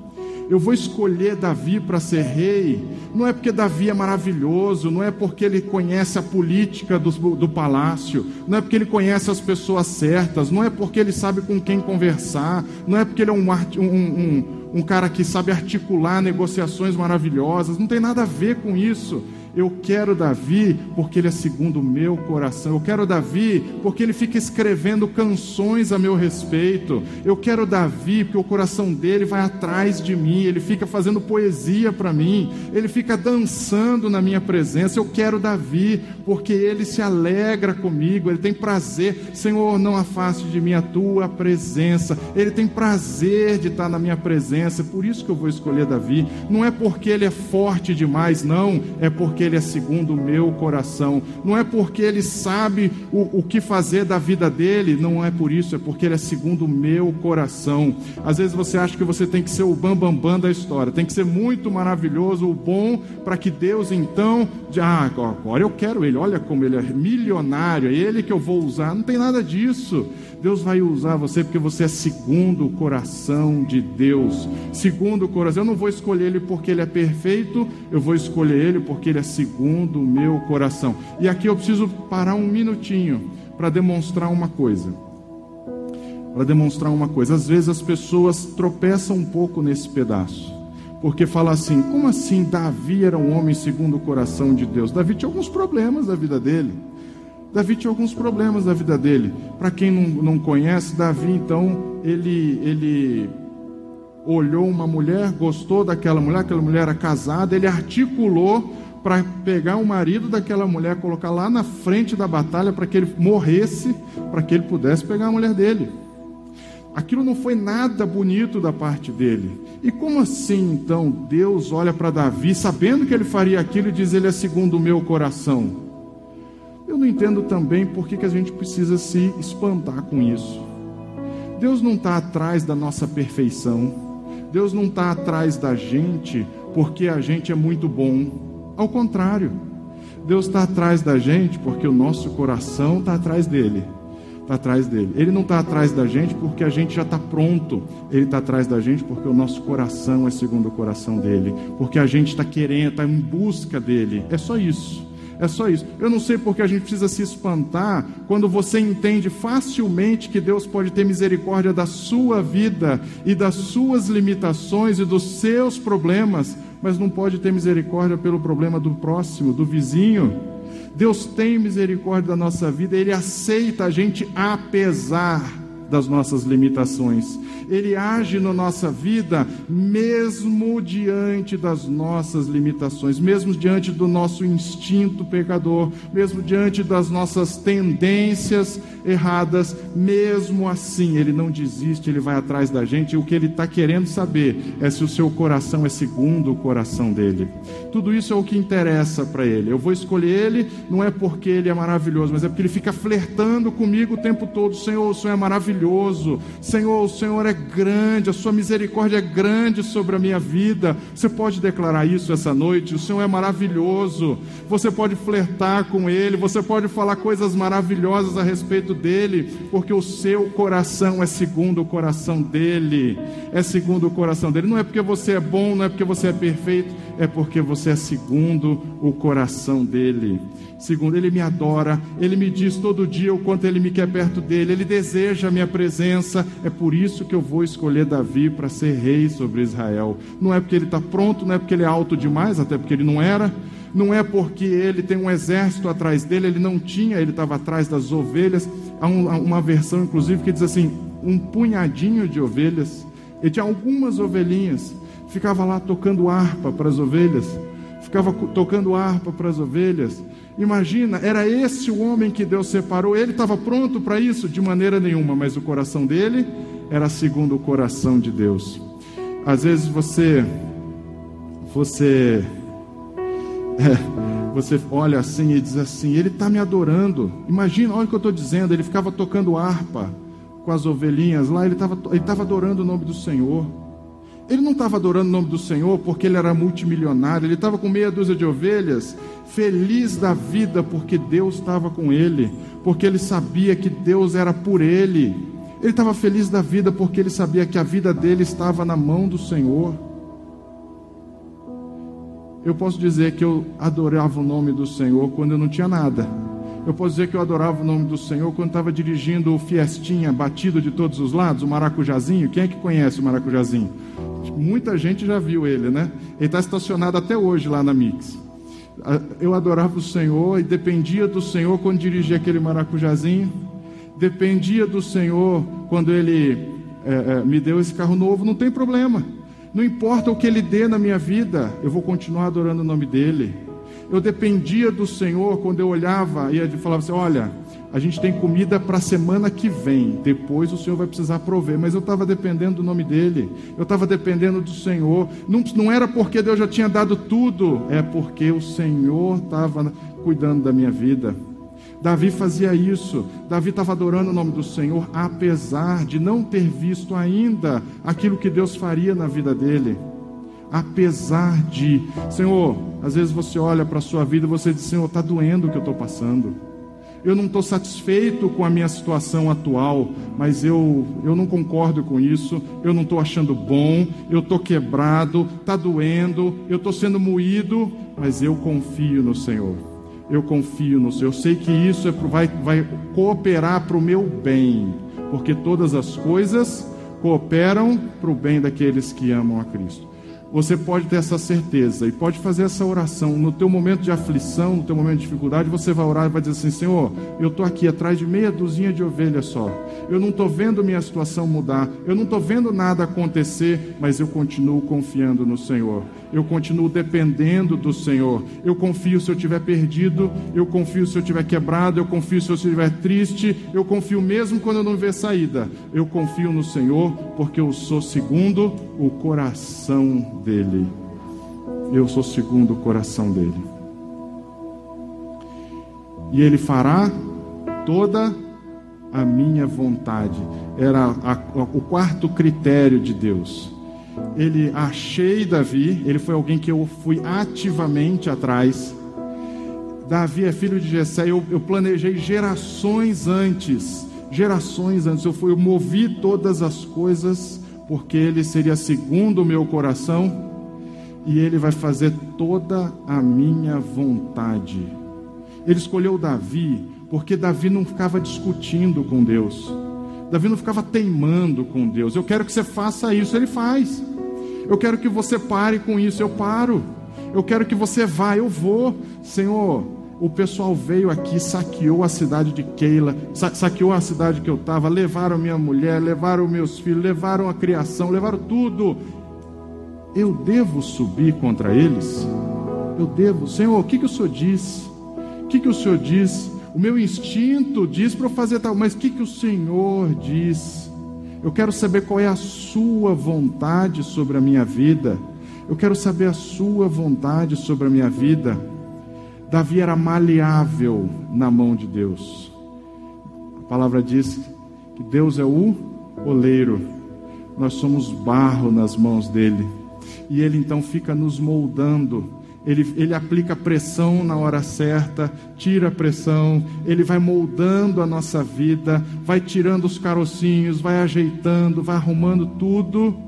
Eu vou escolher Davi para ser rei, não é porque Davi é maravilhoso, não é porque ele conhece a política do, do palácio, não é porque ele conhece as pessoas certas, não é porque ele sabe com quem conversar, não é porque ele é um, um, um, um cara que sabe articular negociações maravilhosas, não tem nada a ver com isso. Eu quero Davi porque ele é segundo o meu coração. Eu quero Davi porque ele fica escrevendo canções a meu respeito. Eu quero Davi porque o coração dele vai atrás de mim. Ele fica fazendo poesia para mim. Ele fica dançando na minha presença. Eu quero Davi porque ele se alegra comigo. Ele tem prazer. Senhor, não afaste de mim a tua presença. Ele tem prazer de estar na minha presença. Por isso que eu vou escolher Davi. Não é porque ele é forte demais, não. É porque ele é segundo o meu coração. Não é porque ele sabe o, o que fazer da vida dele, não é por isso, é porque ele é segundo o meu coração. Às vezes você acha que você tem que ser o bambambam bam, bam da história, tem que ser muito maravilhoso, o bom, para que Deus então, ah, agora eu quero ele, olha como ele é milionário, é ele que eu vou usar. Não tem nada disso. Deus vai usar você porque você é segundo o coração de Deus. Segundo o coração. Eu não vou escolher ele porque ele é perfeito, eu vou escolher ele porque ele é segundo o meu coração. E aqui eu preciso parar um minutinho para demonstrar uma coisa. Para demonstrar uma coisa. Às vezes as pessoas tropeçam um pouco nesse pedaço. Porque fala assim: como assim Davi era um homem segundo o coração de Deus? Davi tinha alguns problemas na vida dele. Davi tinha alguns problemas na vida dele. Para quem não, não conhece, Davi, então, ele, ele olhou uma mulher, gostou daquela mulher, aquela mulher era casada, ele articulou para pegar o marido daquela mulher, colocar lá na frente da batalha para que ele morresse, para que ele pudesse pegar a mulher dele. Aquilo não foi nada bonito da parte dele. E como assim então Deus olha para Davi, sabendo que ele faria aquilo, e diz: Ele é segundo o meu coração? Não entendo também por que, que a gente precisa se espantar com isso. Deus não está atrás da nossa perfeição. Deus não está atrás da gente porque a gente é muito bom. Ao contrário, Deus está atrás da gente porque o nosso coração está atrás dele. Está atrás dele. Ele não está atrás da gente porque a gente já está pronto. Ele está atrás da gente porque o nosso coração é segundo o coração dele. Porque a gente está querendo, está em busca dele. É só isso. É só isso. Eu não sei porque a gente precisa se espantar quando você entende facilmente que Deus pode ter misericórdia da sua vida e das suas limitações e dos seus problemas, mas não pode ter misericórdia pelo problema do próximo, do vizinho. Deus tem misericórdia da nossa vida, Ele aceita a gente apesar das nossas limitações. Ele age na nossa vida mesmo diante das nossas limitações, mesmo diante do nosso instinto pecador, mesmo diante das nossas tendências erradas, mesmo assim, ele não desiste, ele vai atrás da gente. E o que ele está querendo saber é se o seu coração é segundo o coração dele. Tudo isso é o que interessa para ele. Eu vou escolher ele, não é porque ele é maravilhoso, mas é porque ele fica flertando comigo o tempo todo. Senhor, o Senhor é maravilhoso. Senhor, o Senhor é grande, a sua misericórdia é grande sobre a minha vida. Você pode declarar isso essa noite? O Senhor é maravilhoso. Você pode flertar com Ele, você pode falar coisas maravilhosas a respeito dele, porque o seu coração é segundo o coração dele. É segundo o coração dele. Não é porque você é bom, não é porque você é perfeito, é porque você é segundo o coração dele. Segundo, ele me adora, ele me diz todo dia o quanto ele me quer perto dele, ele deseja a minha presença. É por isso que eu vou escolher Davi para ser rei sobre Israel. Não é porque ele está pronto, não é porque ele é alto demais, até porque ele não era. Não é porque ele tem um exército atrás dele, ele não tinha, ele estava atrás das ovelhas. Há uma versão, inclusive, que diz assim: um punhadinho de ovelhas. Ele tinha algumas ovelhinhas, ficava lá tocando harpa para as ovelhas, ficava tocando harpa para as ovelhas. Imagina, era esse o homem que Deus separou. Ele estava pronto para isso? De maneira nenhuma, mas o coração dele era segundo o coração de Deus. Às vezes você, você, é, você olha assim e diz assim: Ele está me adorando. Imagina, olha o que eu estou dizendo. Ele ficava tocando harpa com as ovelhinhas lá. Ele estava ele tava adorando o nome do Senhor. Ele não estava adorando o nome do Senhor porque ele era multimilionário, ele estava com meia dúzia de ovelhas, feliz da vida porque Deus estava com ele, porque ele sabia que Deus era por ele. Ele estava feliz da vida porque ele sabia que a vida dele estava na mão do Senhor. Eu posso dizer que eu adorava o nome do Senhor quando eu não tinha nada. Eu posso dizer que eu adorava o nome do Senhor quando estava dirigindo o Fiestinha batido de todos os lados, o maracujazinho. Quem é que conhece o maracujazinho? Muita gente já viu ele, né? Ele está estacionado até hoje lá na Mix. Eu adorava o Senhor e dependia do Senhor quando dirigia aquele maracujazinho. Dependia do Senhor quando Ele é, é, me deu esse carro novo. Não tem problema. Não importa o que Ele dê na minha vida, eu vou continuar adorando o nome dEle. Eu dependia do Senhor quando eu olhava e ele falava assim: Olha, a gente tem comida para a semana que vem, depois o Senhor vai precisar prover. Mas eu estava dependendo do nome dEle, eu estava dependendo do Senhor. Não, não era porque Deus já tinha dado tudo, é porque o Senhor estava cuidando da minha vida. Davi fazia isso, Davi estava adorando o nome do Senhor, apesar de não ter visto ainda aquilo que Deus faria na vida dele. Apesar de, Senhor, às vezes você olha para a sua vida e você diz: Senhor, está doendo o que eu estou passando eu não estou satisfeito com a minha situação atual, mas eu, eu não concordo com isso, eu não estou achando bom, eu estou quebrado, está doendo, eu estou sendo moído, mas eu confio no Senhor. Eu confio no Senhor. Eu sei que isso é, vai, vai cooperar para o meu bem, porque todas as coisas cooperam para o bem daqueles que amam a Cristo você pode ter essa certeza e pode fazer essa oração. No teu momento de aflição, no teu momento de dificuldade, você vai orar e vai dizer assim, Senhor, eu estou aqui atrás de meia dúzia de ovelhas só, eu não estou vendo minha situação mudar, eu não estou vendo nada acontecer, mas eu continuo confiando no Senhor, eu continuo dependendo do Senhor, eu confio se eu estiver perdido, eu confio se eu estiver quebrado, eu confio se eu estiver triste, eu confio mesmo quando eu não ver saída, eu confio no Senhor, porque eu sou segundo o coração dele. Eu sou segundo o coração dele. E ele fará toda a minha vontade. Era a, a, o quarto critério de Deus. Ele achei Davi, ele foi alguém que eu fui ativamente atrás. Davi é filho de Jessé, eu, eu planejei gerações antes, gerações antes, eu fui, eu movi todas as coisas porque ele seria segundo o meu coração e ele vai fazer toda a minha vontade. Ele escolheu Davi porque Davi não ficava discutindo com Deus. Davi não ficava teimando com Deus. Eu quero que você faça isso, ele faz. Eu quero que você pare com isso, eu paro. Eu quero que você vá, eu vou. Senhor, o pessoal veio aqui, saqueou a cidade de Keila, sa saqueou a cidade que eu estava, levaram minha mulher, levaram meus filhos, levaram a criação, levaram tudo. Eu devo subir contra eles? Eu devo, Senhor, o que, que o Senhor diz? O que, que o Senhor diz? O meu instinto diz para eu fazer tal, mas o que, que o Senhor diz? Eu quero saber qual é a Sua vontade sobre a minha vida. Eu quero saber a Sua vontade sobre a minha vida. Davi era maleável na mão de Deus. A palavra diz que Deus é o oleiro, nós somos barro nas mãos dele. E ele então fica nos moldando. Ele, ele aplica pressão na hora certa, tira a pressão, ele vai moldando a nossa vida, vai tirando os carocinhos, vai ajeitando, vai arrumando tudo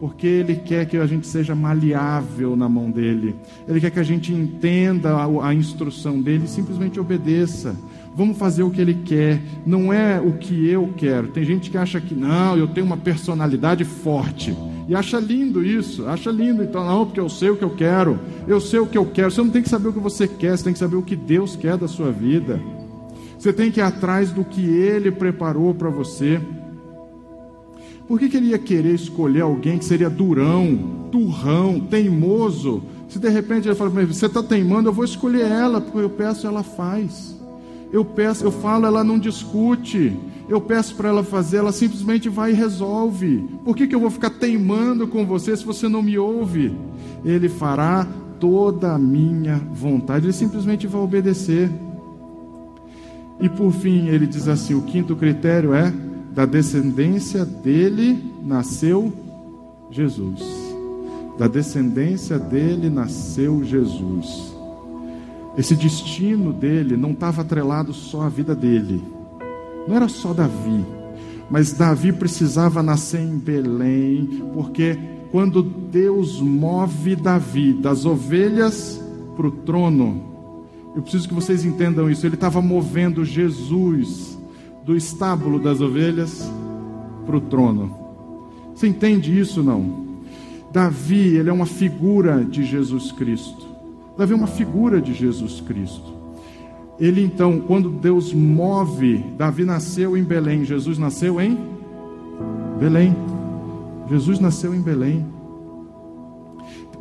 porque Ele quer que a gente seja maleável na mão dele. Ele quer que a gente entenda a, a, instrução dele e simplesmente obedeça. Vamos fazer o que Ele quer, não é o que eu quero. Tem gente que acha que não, eu tenho uma personalidade forte. E acha lindo isso, acha lindo. Então, não, porque eu sei o que eu quero, eu sei o que eu quero. Você não tem que saber o que você quer, você tem que saber o que Deus quer da sua vida. Você tem que ir atrás do que Ele preparou para você. Por que, que ele ia querer escolher alguém que seria durão, turrão, teimoso? Se de repente ele fala, você está teimando, eu vou escolher ela, porque eu peço, ela faz. Eu peço, eu falo, ela não discute. Eu peço para ela fazer, ela simplesmente vai e resolve. Por que, que eu vou ficar teimando com você se você não me ouve? Ele fará toda a minha vontade, ele simplesmente vai obedecer. E por fim, ele diz assim: o quinto critério é da descendência dele nasceu Jesus. Da descendência dele nasceu Jesus. Esse destino dele não estava atrelado só à vida dele. Não era só Davi. Mas Davi precisava nascer em Belém, porque quando Deus move Davi das ovelhas para o trono, eu preciso que vocês entendam isso. Ele estava movendo Jesus do estábulo das ovelhas para o trono. Você entende isso não? Davi, ele é uma figura de Jesus Cristo. Davi é uma figura de Jesus Cristo. Ele então, quando Deus move, Davi nasceu em Belém, Jesus nasceu em Belém. Jesus nasceu em Belém.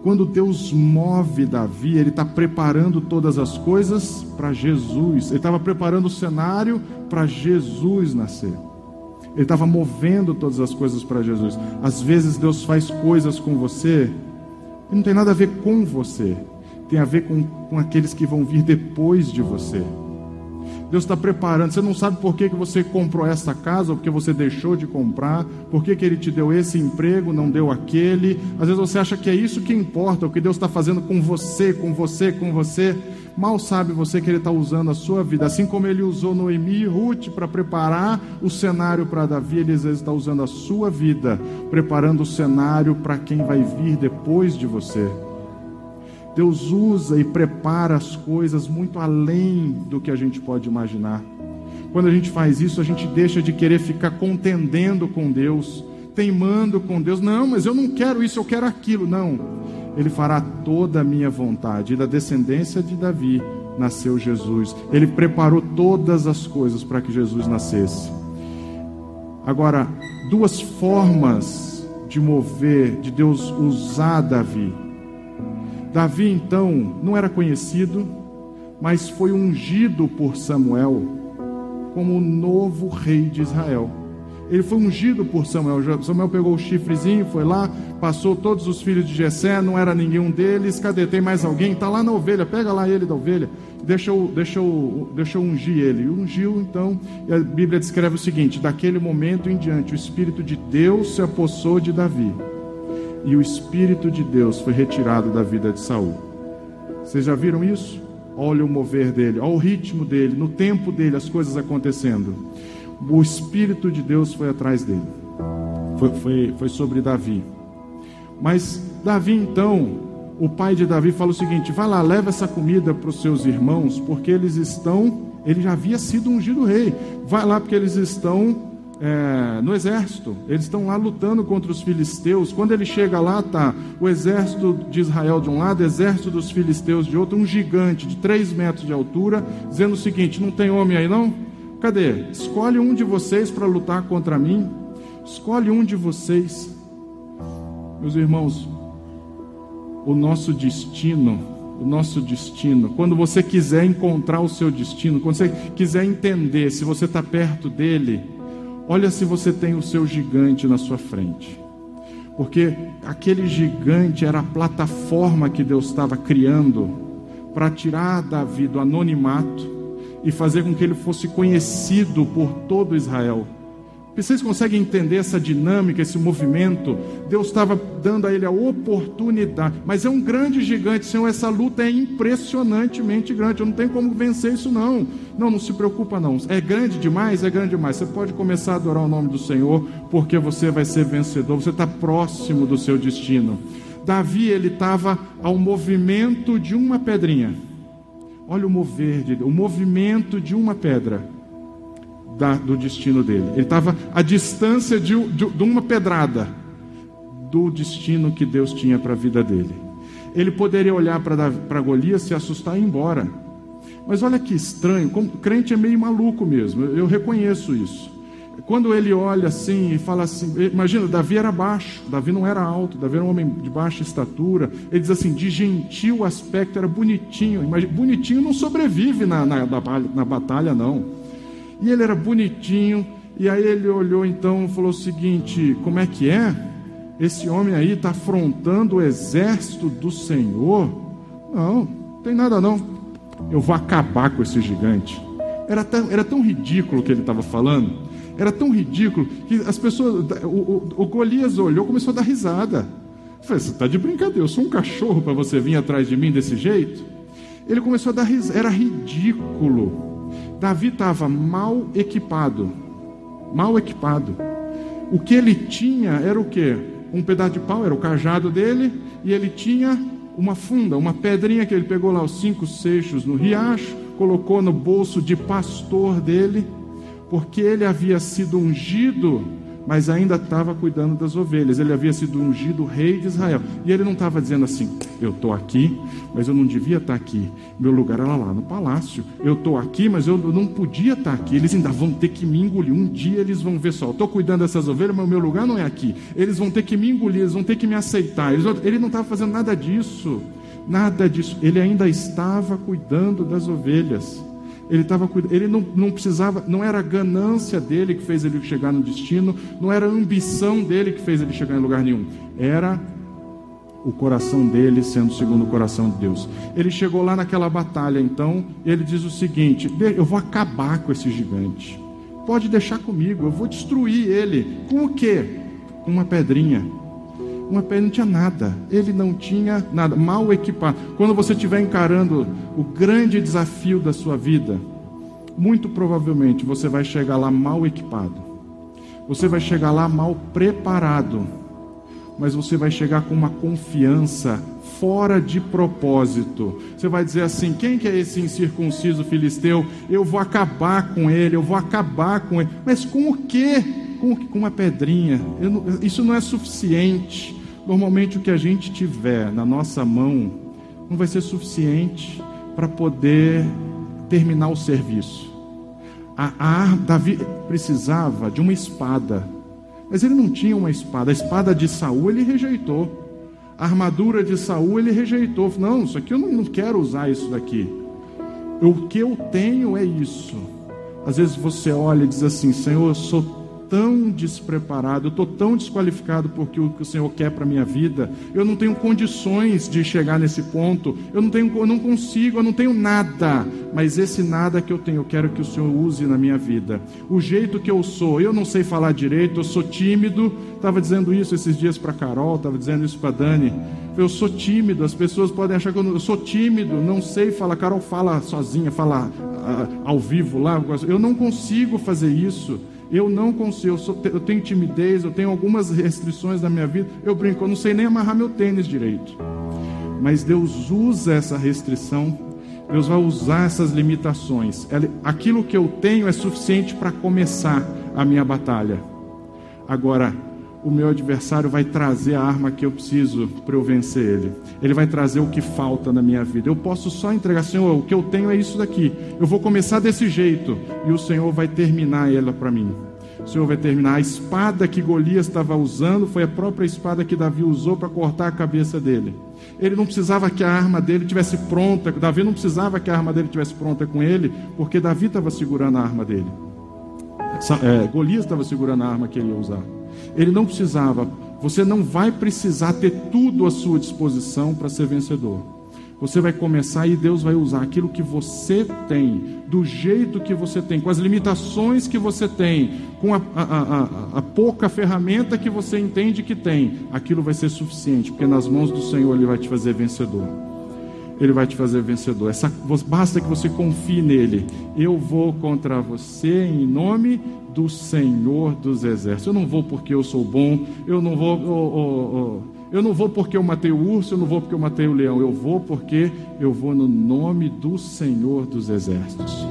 Quando Deus move Davi, Ele está preparando todas as coisas para Jesus. Ele estava preparando o cenário para Jesus nascer. Ele estava movendo todas as coisas para Jesus. Às vezes Deus faz coisas com você e não tem nada a ver com você, tem a ver com, com aqueles que vão vir depois de você. Deus está preparando. Você não sabe por que, que você comprou essa casa, ou porque você deixou de comprar, por que, que Ele te deu esse emprego, não deu aquele. Às vezes você acha que é isso que importa, o que Deus está fazendo com você, com você, com você. Mal sabe você que Ele está usando a sua vida, assim como Ele usou Noemi e Ruth para preparar o cenário para Davi, Ele às vezes está usando a sua vida, preparando o cenário para quem vai vir depois de você. Deus usa e prepara as coisas muito além do que a gente pode imaginar. Quando a gente faz isso, a gente deixa de querer ficar contendendo com Deus, teimando com Deus. Não, mas eu não quero isso, eu quero aquilo. Não. Ele fará toda a minha vontade. E da descendência de Davi nasceu Jesus. Ele preparou todas as coisas para que Jesus nascesse. Agora, duas formas de mover, de Deus usar Davi. Davi então não era conhecido, mas foi ungido por Samuel como o novo rei de Israel. Ele foi ungido por Samuel. Samuel pegou o chifrezinho, foi lá, passou todos os filhos de Jessé, não era nenhum deles. Cadê? Tem mais alguém? Está lá na ovelha, pega lá ele da ovelha. Eu, deixa eu ungir ele. Ungiu, então, e a Bíblia descreve o seguinte: daquele momento em diante, o Espírito de Deus se apossou de Davi e o Espírito de Deus foi retirado da vida de Saul. Vocês já viram isso? Olha o mover dele, olha o ritmo dele, no tempo dele, as coisas acontecendo. O Espírito de Deus foi atrás dele, foi, foi, foi sobre Davi. Mas Davi, então, o pai de Davi fala o seguinte: vai lá, leva essa comida para os seus irmãos, porque eles estão. Ele já havia sido ungido rei. Vai lá, porque eles estão é, no exército. Eles estão lá lutando contra os filisteus. Quando ele chega lá, tá o exército de Israel de um lado, o exército dos filisteus de outro, um gigante de 3 metros de altura, dizendo o seguinte: não tem homem aí não? Cadê? Escolhe um de vocês para lutar contra mim. Escolhe um de vocês. Meus irmãos, o nosso destino, o nosso destino, quando você quiser encontrar o seu destino, quando você quiser entender se você está perto dele, olha se você tem o seu gigante na sua frente. Porque aquele gigante era a plataforma que Deus estava criando para tirar Davi do anonimato e fazer com que ele fosse conhecido por todo Israel. Vocês conseguem entender essa dinâmica, esse movimento? Deus estava dando a ele a oportunidade, mas é um grande gigante, Senhor. Essa luta é impressionantemente grande. Eu não tenho como vencer isso, não. Não, não se preocupa, não. É grande demais? É grande demais. Você pode começar a adorar o nome do Senhor, porque você vai ser vencedor. Você está próximo do seu destino. Davi, ele estava ao movimento de uma pedrinha. Olha o mover, de, o movimento de uma pedra da, do destino dele. Ele estava à distância de, de, de uma pedrada do destino que Deus tinha para a vida dele. Ele poderia olhar para Golias, se assustar e ir embora. Mas olha que estranho, como, crente é meio maluco mesmo, eu, eu reconheço isso. Quando ele olha assim e fala assim, imagina, Davi era baixo, Davi não era alto, Davi era um homem de baixa estatura. Ele diz assim, de gentil aspecto, era bonitinho. Imagina, bonitinho não sobrevive na, na, na batalha, não. E ele era bonitinho. E aí ele olhou então e falou o seguinte: como é que é? Esse homem aí está afrontando o exército do Senhor? Não, não tem nada não. Eu vou acabar com esse gigante. Era tão, era tão ridículo o que ele estava falando. Era tão ridículo que as pessoas. O, o, o Golias olhou e começou a dar risada. Falei, você está de brincadeira, eu sou um cachorro para você vir atrás de mim desse jeito? Ele começou a dar risada, era ridículo. Davi estava mal equipado. Mal equipado. O que ele tinha era o que? Um pedaço de pau, era o cajado dele, e ele tinha uma funda, uma pedrinha que ele pegou lá, os cinco seixos no riacho, colocou no bolso de pastor dele, porque ele havia sido ungido mas ainda estava cuidando das ovelhas. Ele havia sido ungido rei de Israel. E ele não estava dizendo assim: eu estou aqui, mas eu não devia estar aqui. Meu lugar era lá no palácio. Eu estou aqui, mas eu não podia estar aqui. Eles ainda vão ter que me engolir. Um dia eles vão ver só: estou cuidando dessas ovelhas, mas o meu lugar não é aqui. Eles vão ter que me engolir, eles vão ter que me aceitar. Ele não estava fazendo nada disso. Nada disso. Ele ainda estava cuidando das ovelhas. Ele estava ele não, não precisava, não era a ganância dele que fez ele chegar no destino, não era a ambição dele que fez ele chegar em lugar nenhum. Era o coração dele sendo segundo o coração de Deus. Ele chegou lá naquela batalha, então, ele diz o seguinte: eu vou acabar com esse gigante. Pode deixar comigo, eu vou destruir ele. Com o quê? Com uma pedrinha uma pele não tinha nada, ele não tinha nada, mal equipado. Quando você estiver encarando o grande desafio da sua vida, muito provavelmente você vai chegar lá mal equipado, você vai chegar lá mal preparado, mas você vai chegar com uma confiança fora de propósito. Você vai dizer assim: quem que é esse incircunciso filisteu? Eu vou acabar com ele, eu vou acabar com ele. Mas com o quê? Com, com uma pedrinha. Não, isso não é suficiente. Normalmente o que a gente tiver na nossa mão não vai ser suficiente para poder terminar o serviço. A, a, Davi precisava de uma espada, mas ele não tinha uma espada. A espada de Saul ele rejeitou. A armadura de Saul ele rejeitou. Não, isso aqui eu não, não quero usar isso daqui. O que eu tenho é isso. Às vezes você olha e diz assim: Senhor, eu sou tão despreparado, eu estou tão desqualificado porque o que o Senhor quer para a minha vida, eu não tenho condições de chegar nesse ponto, eu não, tenho, eu não consigo, eu não tenho nada, mas esse nada que eu tenho, eu quero que o Senhor use na minha vida. O jeito que eu sou, eu não sei falar direito, eu sou tímido, estava dizendo isso esses dias para Carol, estava dizendo isso para Dani, eu sou tímido, as pessoas podem achar que eu, não, eu sou tímido, não sei falar, Carol fala sozinha, fala uh, ao vivo lá, eu não consigo fazer isso. Eu não consigo, eu, sou, eu, tenho timidez, eu tenho algumas restrições na minha vida. Eu brinco, eu não sei nem amarrar meu tênis direito. Mas Deus usa essa restrição, Deus vai usar essas limitações. Aquilo que eu tenho é suficiente para começar. a minha batalha. Agora, o meu adversário vai trazer a arma que eu preciso para eu vencer ele. Ele vai trazer o que falta na minha vida. Eu posso só entregar, Senhor, o que eu tenho é isso daqui. Eu vou começar desse jeito e o Senhor vai terminar ela para mim. O Senhor vai terminar. A espada que Golias estava usando foi a própria espada que Davi usou para cortar a cabeça dele. Ele não precisava que a arma dele tivesse pronta. Davi não precisava que a arma dele tivesse pronta com ele, porque Davi estava segurando a arma dele. É, Golias estava segurando a arma que ele ia usar. Ele não precisava. Você não vai precisar ter tudo à sua disposição para ser vencedor. Você vai começar e Deus vai usar aquilo que você tem, do jeito que você tem, com as limitações que você tem, com a, a, a, a, pouca ferramenta que você entende que tem, aquilo vai ser suficiente, porque nas mãos do Senhor Ele vai te fazer vencedor. Ele vai te fazer vencedor. Essa, basta que você confie nele. Eu vou contra você em nome do Senhor dos Exércitos. Eu não vou porque eu sou bom, eu não vou. Oh, oh, oh eu não vou porque eu matei o urso, eu não vou porque eu matei o leão, eu vou porque eu vou no nome do Senhor dos Exércitos.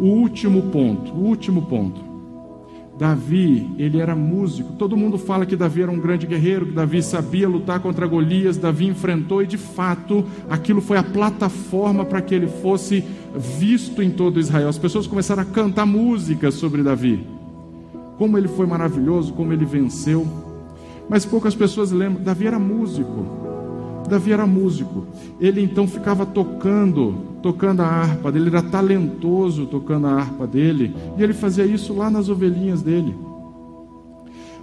O último ponto, o último ponto. Davi, ele era músico. Todo mundo fala que Davi era um grande guerreiro, que Davi sabia lutar contra Golias, Davi enfrentou e de fato aquilo foi a plataforma para que ele fosse visto em todo Israel. As pessoas começaram a cantar músicas sobre Davi. Como ele foi maravilhoso, como ele venceu. Mas poucas pessoas lembram. Davi era músico. Davi era músico. Ele então ficava tocando, tocando a harpa dele. Ele era talentoso tocando a harpa dele. E ele fazia isso lá nas ovelhinhas dele.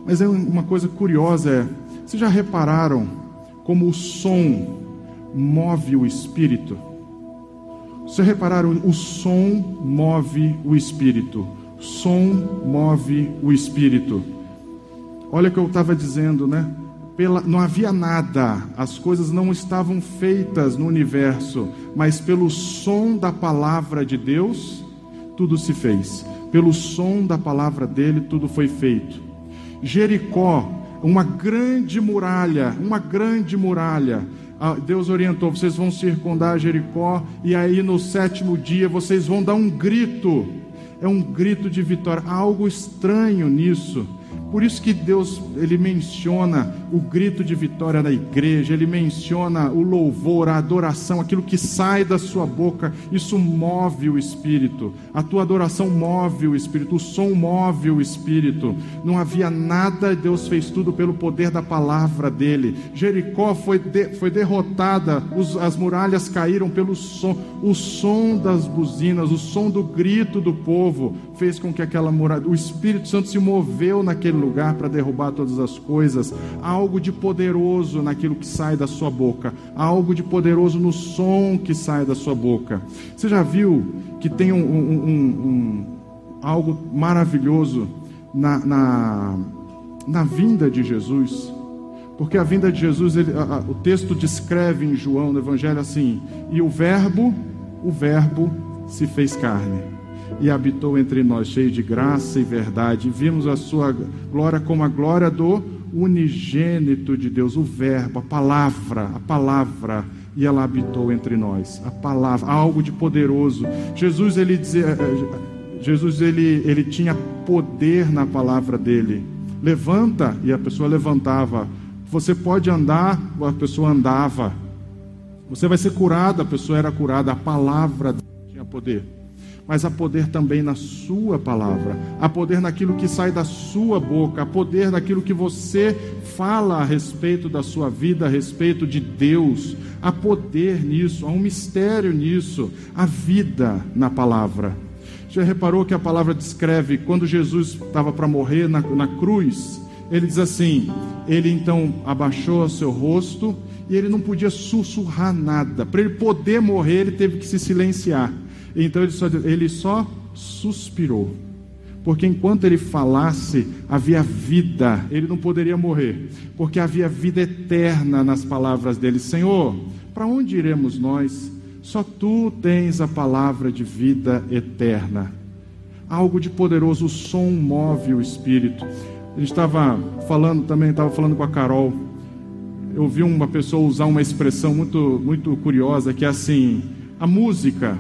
Mas é uma coisa curiosa é, vocês já repararam como o som move o espírito? Vocês repararam, o som move o espírito. Som move o espírito. Olha o que eu estava dizendo, né? Pela, não havia nada, as coisas não estavam feitas no universo, mas pelo som da palavra de Deus, tudo se fez. Pelo som da palavra dele, tudo foi feito. Jericó, uma grande muralha, uma grande muralha. Ah, Deus orientou: vocês vão circundar Jericó, e aí no sétimo dia vocês vão dar um grito. É um grito de vitória. Há algo estranho nisso. Por isso que Deus ele menciona o grito de vitória da igreja, ele menciona o louvor, a adoração, aquilo que sai da sua boca, isso move o espírito. A tua adoração move o espírito, o som move o espírito. Não havia nada, Deus fez tudo pelo poder da palavra dele. Jericó foi, de, foi derrotada, os, as muralhas caíram pelo som, o som das buzinas, o som do grito do povo fez com que aquela muralha, o Espírito Santo se moveu naquele lugar para derrubar todas as coisas. Há algo de poderoso naquilo que sai da sua boca, há algo de poderoso no som que sai da sua boca. Você já viu que tem um, um, um, algo maravilhoso na, na, na, vinda de Jesus? Porque a vinda de Jesus, ele, a, a, o texto descreve em João, no Evangelho, assim: e o Verbo, o Verbo se fez carne e habitou entre nós, cheio de graça e verdade. E vimos a sua glória como a glória do unigênito de Deus, o Verbo, a palavra, a palavra. E ela habitou entre nós, a palavra, algo de poderoso. Jesus ele dizia, Jesus ele, ele tinha poder na palavra dele. Levanta e a pessoa levantava. Você pode andar, a pessoa andava. Você vai ser curada, a pessoa era curada. A palavra tinha poder mas há poder também na Sua palavra, há poder naquilo que sai da Sua boca, há poder naquilo que você fala a respeito da sua vida, a respeito de Deus, há poder nisso, há um mistério nisso, há vida na palavra. Já reparou que a palavra descreve quando Jesus estava para morrer na, na cruz? Ele diz assim: ele então abaixou o seu rosto e ele não podia sussurrar nada. Para ele poder morrer, ele teve que se silenciar. Então ele só, ele só suspirou. Porque enquanto ele falasse, havia vida, ele não poderia morrer, porque havia vida eterna nas palavras dele. Senhor, para onde iremos nós? Só tu tens a palavra de vida eterna. Algo de poderoso, o som move o espírito. A gente estava falando também, estava falando com a Carol. Eu vi uma pessoa usar uma expressão muito, muito curiosa que é assim: a música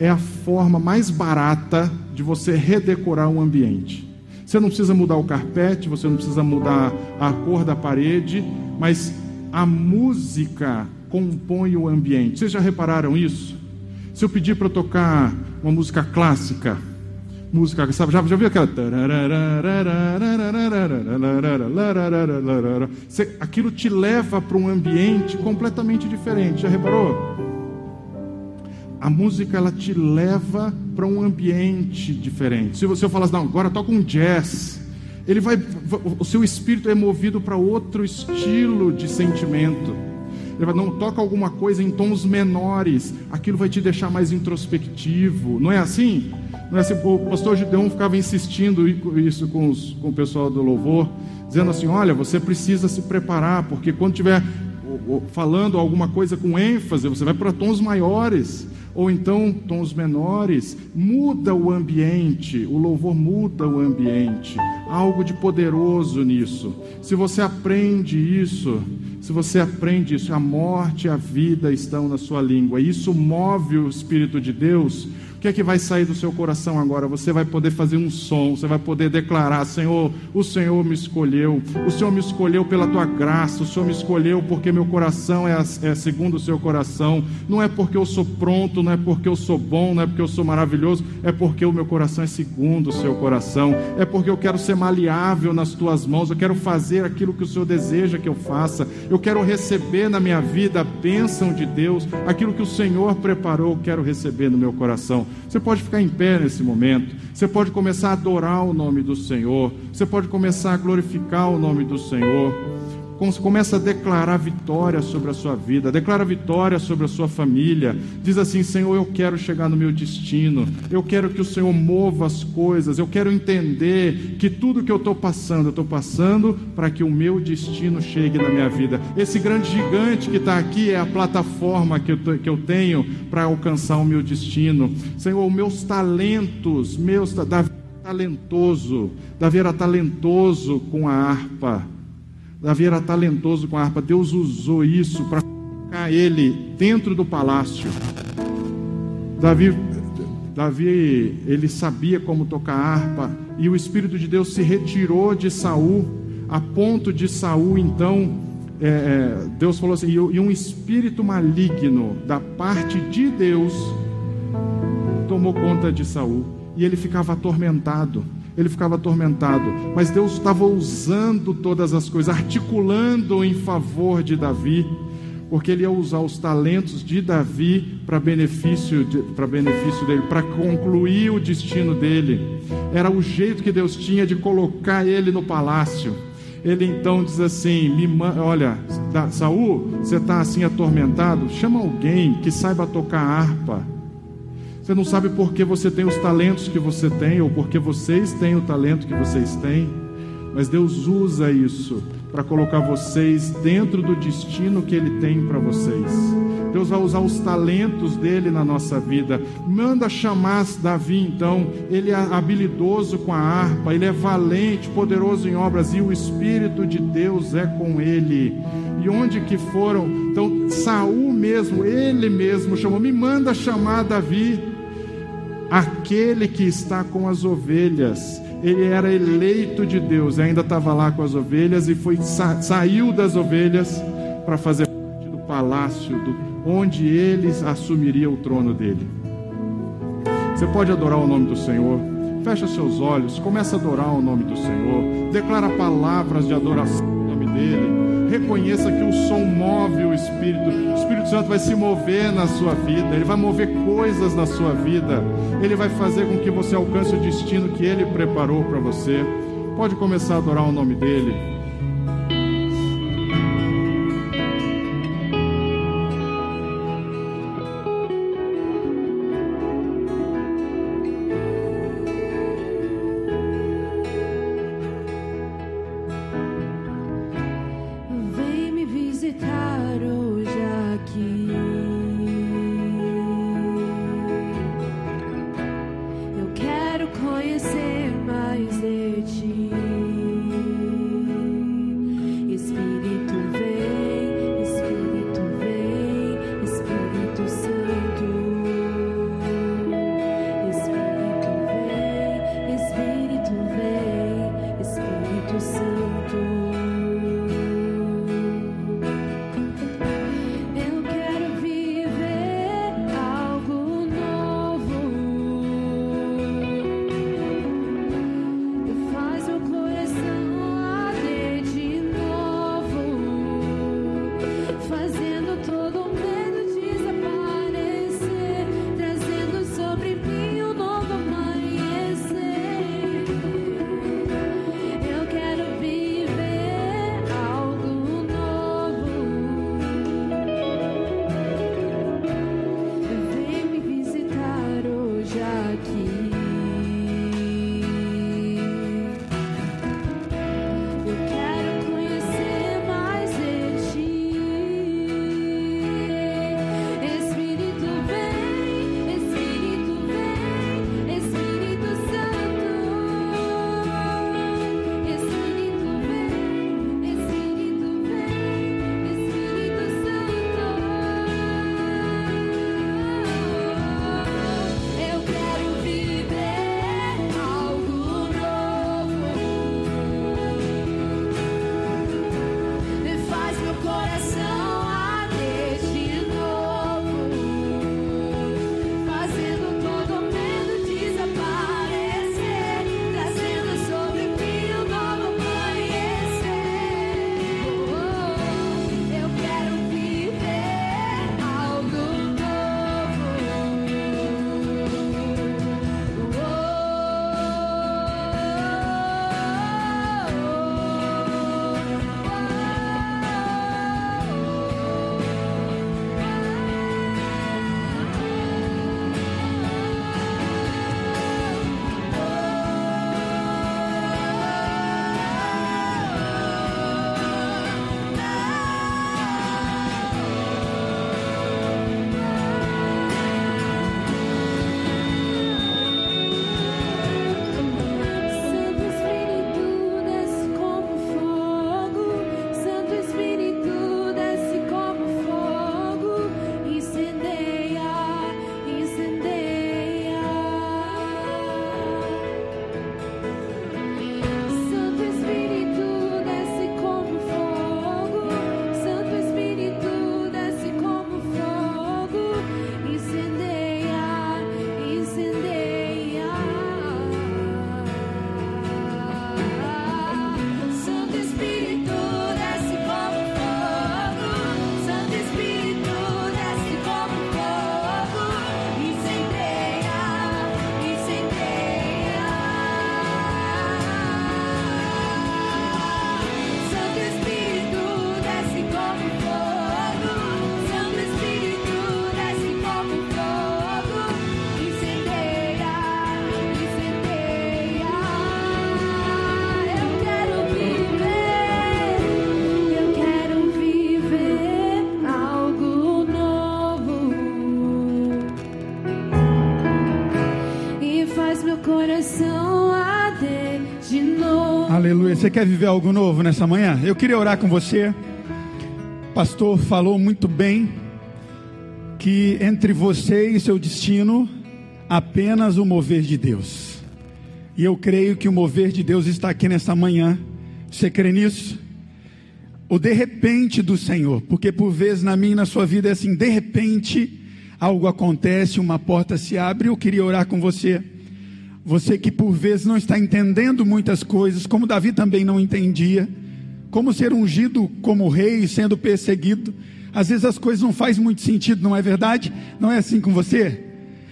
é a forma mais barata de você redecorar um ambiente. Você não precisa mudar o carpete, você não precisa mudar a cor da parede, mas a música compõe o ambiente. Vocês já repararam isso? Se eu pedir para tocar uma música clássica, música, sabe, já, já viu aquela. Você, aquilo te leva para um ambiente completamente diferente. Já reparou? A música ela te leva para um ambiente diferente. Se você falar assim, não, agora toca um jazz, ele vai, o seu espírito é movido para outro estilo de sentimento. Ele vai, não toca alguma coisa em tons menores, aquilo vai te deixar mais introspectivo. Não é assim? Não é assim? O pastor Gideon ficava insistindo isso com, os, com o pessoal do louvor, dizendo assim: olha, você precisa se preparar, porque quando tiver falando alguma coisa com ênfase, você vai para tons maiores ou então tons menores, muda o ambiente, o louvor muda o ambiente. Algo de poderoso nisso. Se você aprende isso, se você aprende isso, a morte e a vida estão na sua língua. Isso move o Espírito de Deus que é que vai sair do seu coração agora? Você vai poder fazer um som, você vai poder declarar: Senhor, o Senhor me escolheu, o Senhor me escolheu pela tua graça, o Senhor me escolheu porque meu coração é, é segundo o seu coração. Não é porque eu sou pronto, não é porque eu sou bom, não é porque eu sou maravilhoso, é porque o meu coração é segundo o seu coração, é porque eu quero ser maleável nas tuas mãos, eu quero fazer aquilo que o Senhor deseja que eu faça, eu quero receber na minha vida a bênção de Deus, aquilo que o Senhor preparou, eu quero receber no meu coração. Você pode ficar em pé nesse momento. Você pode começar a adorar o nome do Senhor. Você pode começar a glorificar o nome do Senhor. Começa a declarar vitória sobre a sua vida, declara vitória sobre a sua família. Diz assim: Senhor, eu quero chegar no meu destino, eu quero que o Senhor mova as coisas, eu quero entender que tudo que eu estou passando, eu estou passando para que o meu destino chegue na minha vida. Esse grande gigante que está aqui é a plataforma que eu, que eu tenho para alcançar o meu destino. Senhor, meus talentos, meus Davi talentoso, Davi era talentoso com a harpa. Davi era talentoso com a harpa. Deus usou isso para colocar ele dentro do palácio. Davi, Davi, ele sabia como tocar harpa e o Espírito de Deus se retirou de Saul a ponto de Saul então é, é Deus falou assim e um espírito maligno da parte de Deus tomou conta de Saul e ele ficava atormentado ele ficava atormentado. Mas Deus estava usando todas as coisas, articulando em favor de Davi, porque ele ia usar os talentos de Davi para benefício, para benefício dele, para concluir o destino dele. Era o jeito que Deus tinha de colocar ele no palácio. Ele então diz assim: olha, Saul, você está assim atormentado? Chama alguém que saiba tocar harpa você não sabe por que você tem os talentos que você tem, ou porque vocês têm o talento que vocês têm, mas Deus usa isso para colocar vocês dentro do destino que Ele tem para vocês. Deus vai usar os talentos dele na nossa vida. Manda chamar Davi, então. Ele é habilidoso com a harpa, ele é valente, poderoso em obras, e o Espírito de Deus é com ele. E onde que foram? Então, Saul mesmo, ele mesmo chamou: me manda chamar Davi aquele que está com as ovelhas. Ele era eleito de Deus, ainda estava lá com as ovelhas e foi sa saiu das ovelhas para fazer parte do palácio, do, onde ele assumiria o trono dele. Você pode adorar o nome do Senhor. Fecha seus olhos, começa a adorar o nome do Senhor. Declara palavras de adoração no nome dele reconheça que o som move o Espírito. O Espírito Santo vai se mover na sua vida, ele vai mover coisas na sua vida, ele vai fazer com que você alcance o destino que ele preparou para você. Pode começar a adorar o nome dele. coração arder de novo. Aleluia. Você quer viver algo novo nessa manhã? Eu queria orar com você. O pastor falou muito bem que entre você e seu destino apenas o mover de Deus. E eu creio que o mover de Deus está aqui nessa manhã. Você crê nisso? O de repente do Senhor, porque por vezes na minha e na sua vida é assim, de repente algo acontece, uma porta se abre. Eu queria orar com você você que por vezes não está entendendo muitas coisas, como Davi também não entendia, como ser ungido como rei sendo perseguido. Às vezes as coisas não fazem muito sentido, não é verdade? Não é assim com você?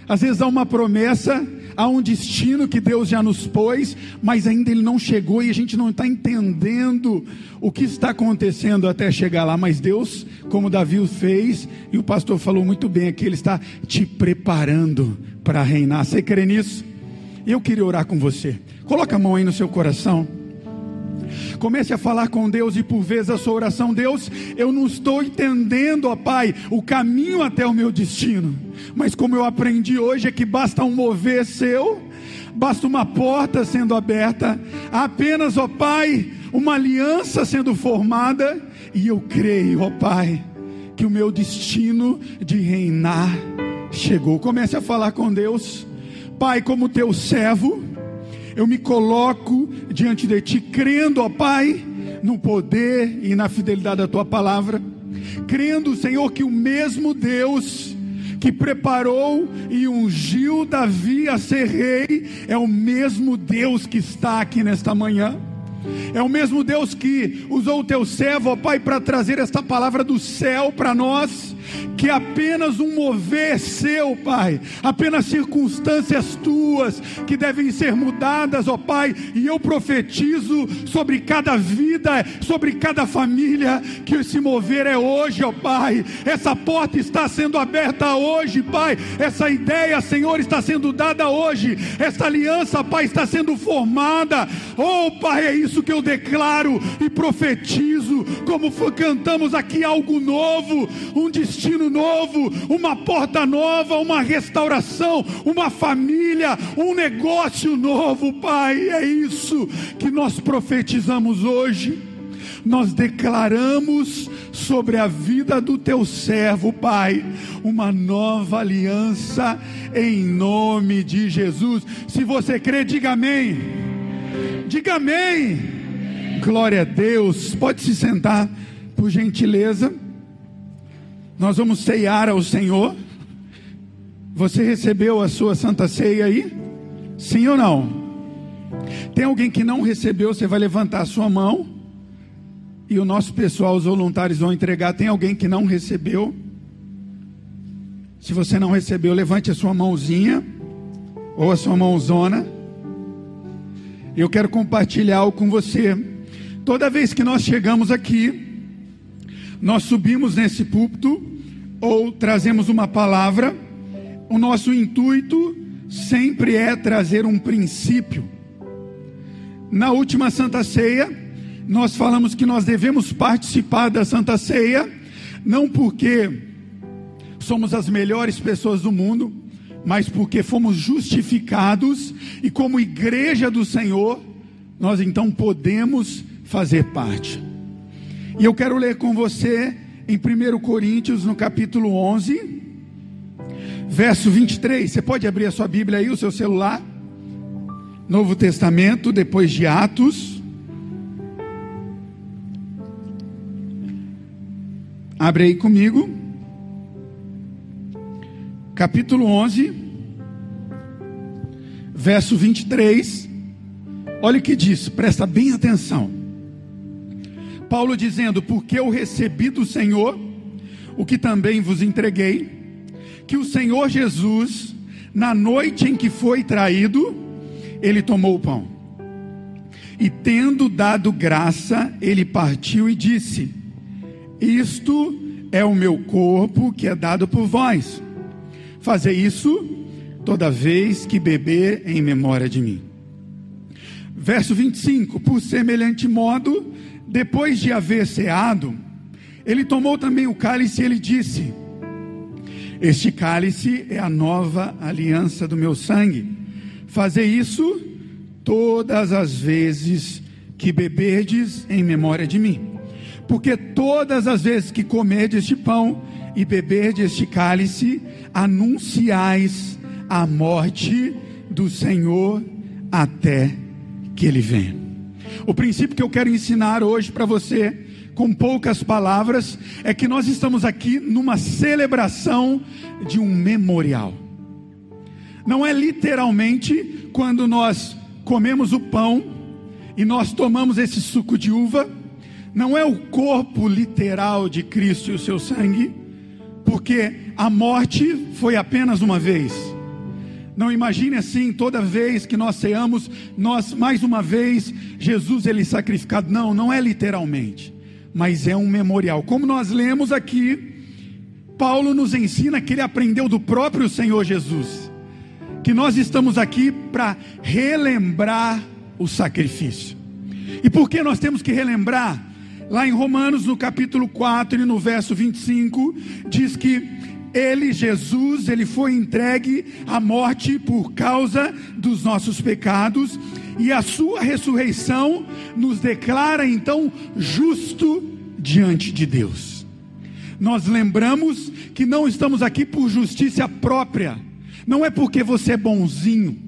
Às vezes há uma promessa, há um destino que Deus já nos pôs, mas ainda ele não chegou e a gente não está entendendo o que está acontecendo até chegar lá. Mas Deus, como Davi o fez, e o pastor falou muito bem aqui, ele está te preparando para reinar. Você crê nisso? Eu queria orar com você. Coloca a mão aí no seu coração. Comece a falar com Deus e por vezes a sua oração, Deus, eu não estou entendendo, ó Pai, o caminho até o meu destino. Mas como eu aprendi hoje é que basta um mover seu, basta uma porta sendo aberta, apenas, ó Pai, uma aliança sendo formada, e eu creio, ó Pai, que o meu destino de reinar chegou. Comece a falar com Deus. Pai, como teu servo, eu me coloco diante de ti, crendo, ó Pai, no poder e na fidelidade da tua palavra, crendo, Senhor, que o mesmo Deus que preparou e ungiu Davi a ser rei, é o mesmo Deus que está aqui nesta manhã. É o mesmo Deus que usou o teu servo, ó Pai, para trazer esta palavra do céu para nós que apenas um mover seu, Pai, apenas circunstâncias tuas que devem ser mudadas, ó Pai, e eu profetizo sobre cada vida, sobre cada família, que esse mover é hoje, ó Pai. Essa porta está sendo aberta hoje, Pai. Essa ideia, Senhor, está sendo dada hoje. Essa aliança, Pai, está sendo formada. Oh, Pai, é isso que eu declaro e profetizo, como cantamos aqui algo novo, um destino destino novo, uma porta nova, uma restauração, uma família, um negócio novo, Pai. É isso que nós profetizamos hoje. Nós declaramos sobre a vida do teu servo, Pai, uma nova aliança em nome de Jesus. Se você crê, diga amém. Diga amém. Glória a Deus. Pode se sentar, por gentileza. Nós vamos ceiar ao Senhor. Você recebeu a sua santa ceia aí? Sim ou não? Tem alguém que não recebeu, você vai levantar a sua mão. E o nosso pessoal, os voluntários vão entregar. Tem alguém que não recebeu? Se você não recebeu, levante a sua mãozinha ou a sua mãozona. Eu quero compartilhar algo com você. Toda vez que nós chegamos aqui, nós subimos nesse púlpito ou trazemos uma palavra, o nosso intuito sempre é trazer um princípio. Na última Santa Ceia, nós falamos que nós devemos participar da Santa Ceia, não porque somos as melhores pessoas do mundo, mas porque fomos justificados e, como igreja do Senhor, nós então podemos fazer parte. E eu quero ler com você em 1 Coríntios, no capítulo 11, verso 23. Você pode abrir a sua Bíblia aí, o seu celular. Novo Testamento, depois de Atos. Abre aí comigo. Capítulo 11, verso 23. Olha o que diz, presta bem atenção. Paulo dizendo: Porque eu recebi do Senhor o que também vos entreguei, que o Senhor Jesus, na noite em que foi traído, ele tomou o pão. E tendo dado graça, ele partiu e disse: Isto é o meu corpo que é dado por vós. Fazer isso toda vez que beber em memória de mim. Verso 25: Por semelhante modo, depois de haver ceado, ele tomou também o cálice e ele disse: Este cálice é a nova aliança do meu sangue. Fazer isso todas as vezes que beberdes em memória de mim. Porque todas as vezes que comerdes este pão e beberdes este cálice, anunciais a morte do Senhor até que ele venha. O princípio que eu quero ensinar hoje para você, com poucas palavras, é que nós estamos aqui numa celebração de um memorial. Não é literalmente quando nós comemos o pão e nós tomamos esse suco de uva, não é o corpo literal de Cristo e o seu sangue, porque a morte foi apenas uma vez. Não imagine assim, toda vez que nós ceamos, nós mais uma vez Jesus ele sacrificado. Não, não é literalmente, mas é um memorial. Como nós lemos aqui, Paulo nos ensina que ele aprendeu do próprio Senhor Jesus, que nós estamos aqui para relembrar o sacrifício. E por que nós temos que relembrar? Lá em Romanos, no capítulo 4 e no verso 25, diz que ele, Jesus, ele foi entregue à morte por causa dos nossos pecados, e a sua ressurreição nos declara então justo diante de Deus. Nós lembramos que não estamos aqui por justiça própria, não é porque você é bonzinho,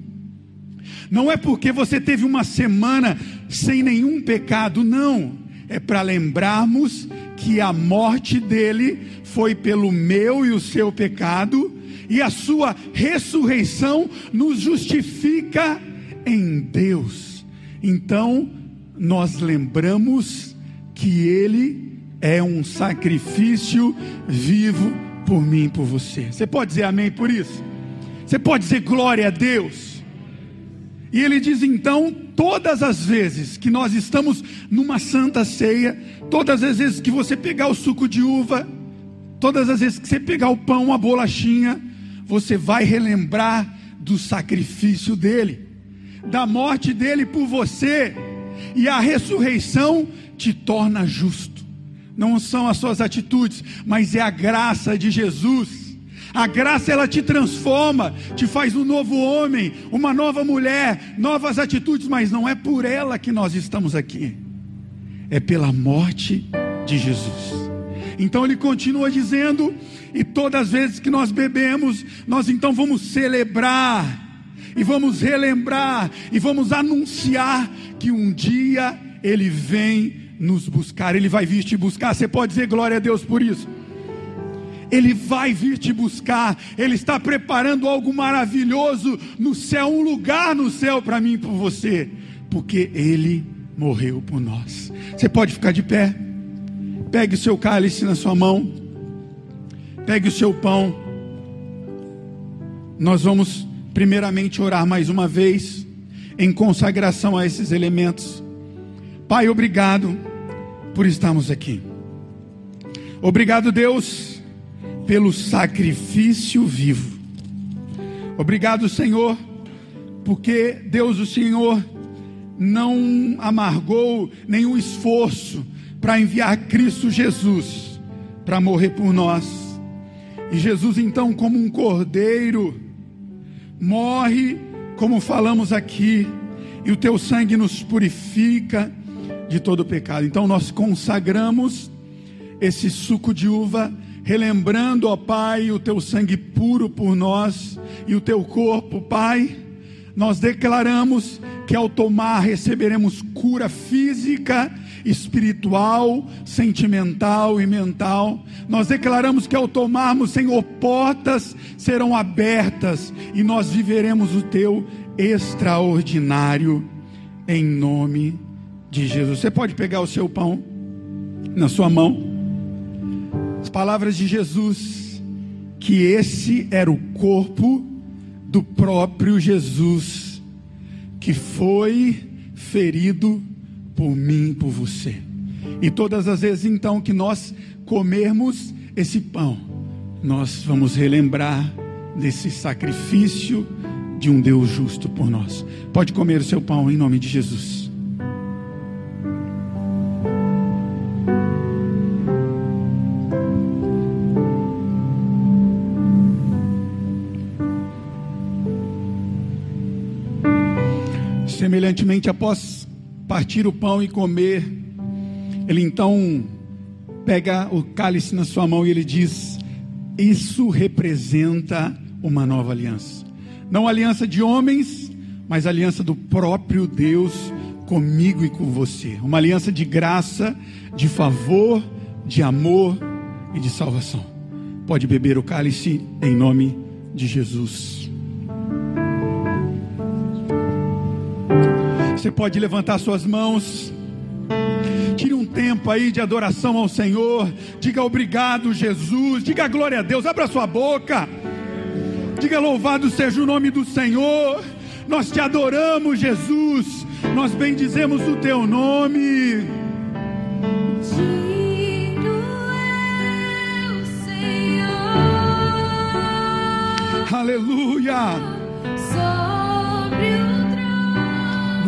não é porque você teve uma semana sem nenhum pecado, não. É para lembrarmos que a morte dele foi pelo meu e o seu pecado, e a sua ressurreição nos justifica em Deus. Então, nós lembramos que ele é um sacrifício vivo por mim e por você. Você pode dizer amém por isso? Você pode dizer glória a Deus? E ele diz então: todas as vezes que nós estamos numa santa ceia, todas as vezes que você pegar o suco de uva, todas as vezes que você pegar o pão, a bolachinha, você vai relembrar do sacrifício dele, da morte dele por você, e a ressurreição te torna justo. Não são as suas atitudes, mas é a graça de Jesus a graça ela te transforma, te faz um novo homem, uma nova mulher, novas atitudes, mas não é por ela que nós estamos aqui. É pela morte de Jesus. Então ele continua dizendo, e todas as vezes que nós bebemos, nós então vamos celebrar e vamos relembrar e vamos anunciar que um dia ele vem nos buscar, ele vai vir te buscar. Você pode dizer glória a Deus por isso? Ele vai vir te buscar, Ele está preparando algo maravilhoso no céu, um lugar no céu para mim e por você, porque Ele morreu por nós. Você pode ficar de pé, pegue o seu cálice na sua mão, pegue o seu pão. Nós vamos, primeiramente, orar mais uma vez, em consagração a esses elementos. Pai, obrigado por estarmos aqui. Obrigado, Deus pelo sacrifício vivo. Obrigado, Senhor, porque Deus, o Senhor, não amargou nenhum esforço para enviar Cristo Jesus para morrer por nós. E Jesus, então, como um cordeiro, morre, como falamos aqui, e o teu sangue nos purifica de todo pecado. Então, nós consagramos esse suco de uva relembrando, ó Pai, o teu sangue puro por nós e o teu corpo, Pai, nós declaramos que ao tomar receberemos cura física, espiritual, sentimental e mental. Nós declaramos que ao tomarmos, Senhor, portas serão abertas e nós viveremos o teu extraordinário em nome de Jesus. Você pode pegar o seu pão na sua mão palavras de Jesus, que esse era o corpo do próprio Jesus, que foi ferido por mim e por você. E todas as vezes então que nós comermos esse pão, nós vamos relembrar desse sacrifício de um Deus justo por nós. Pode comer o seu pão em nome de Jesus. Semelhantemente, após partir o pão e comer, ele então pega o cálice na sua mão e ele diz: Isso representa uma nova aliança. Não aliança de homens, mas aliança do próprio Deus comigo e com você. Uma aliança de graça, de favor, de amor e de salvação. Pode beber o cálice em nome de Jesus. Você pode levantar suas mãos. Tire um tempo aí de adoração ao Senhor. Diga obrigado, Jesus. Diga glória a Deus. Abra sua boca. Diga louvado seja o nome do Senhor. Nós te adoramos, Jesus. Nós bendizemos o teu nome. Aleluia.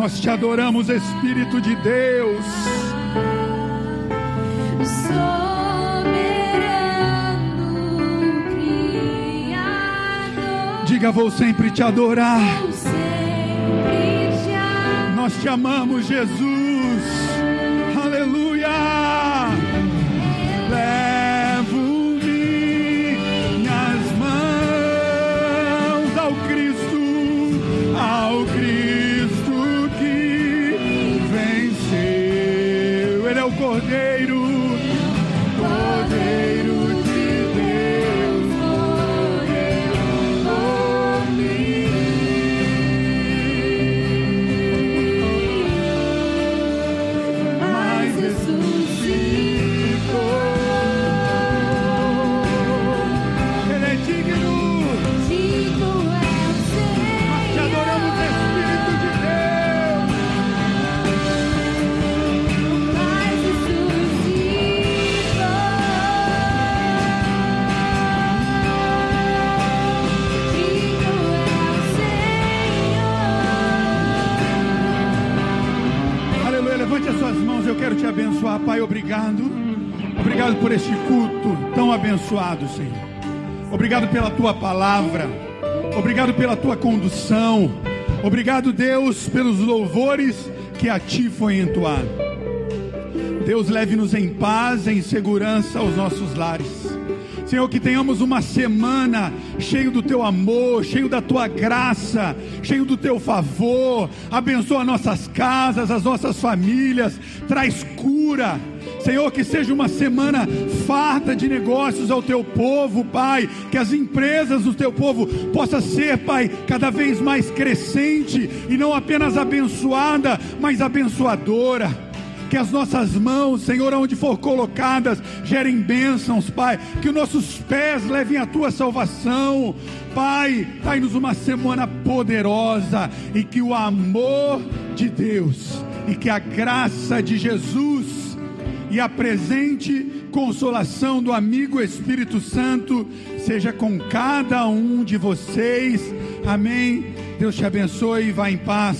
Nós te adoramos, Espírito de Deus. Diga, vou sempre te adorar. Nós te amamos, Jesus. Por este culto tão abençoado, Senhor. Obrigado pela tua palavra. Obrigado pela tua condução. Obrigado, Deus, pelos louvores que a ti foi entoado. Deus, leve-nos em paz, em segurança aos nossos lares. Senhor, que tenhamos uma semana cheio do teu amor, cheio da tua graça, cheio do teu favor. Abençoa nossas casas, as nossas famílias, traz cura. Senhor, que seja uma semana farta de negócios ao teu povo, Pai. Que as empresas do teu povo possa ser, Pai, cada vez mais crescente e não apenas abençoada, mas abençoadora. Que as nossas mãos, Senhor, onde for colocadas, gerem bênçãos, Pai, que os nossos pés levem a tua salvação, Pai, dai-nos uma semana poderosa e que o amor de Deus e que a graça de Jesus e a presente consolação do amigo Espírito Santo seja com cada um de vocês. Amém. Deus te abençoe e vá em paz.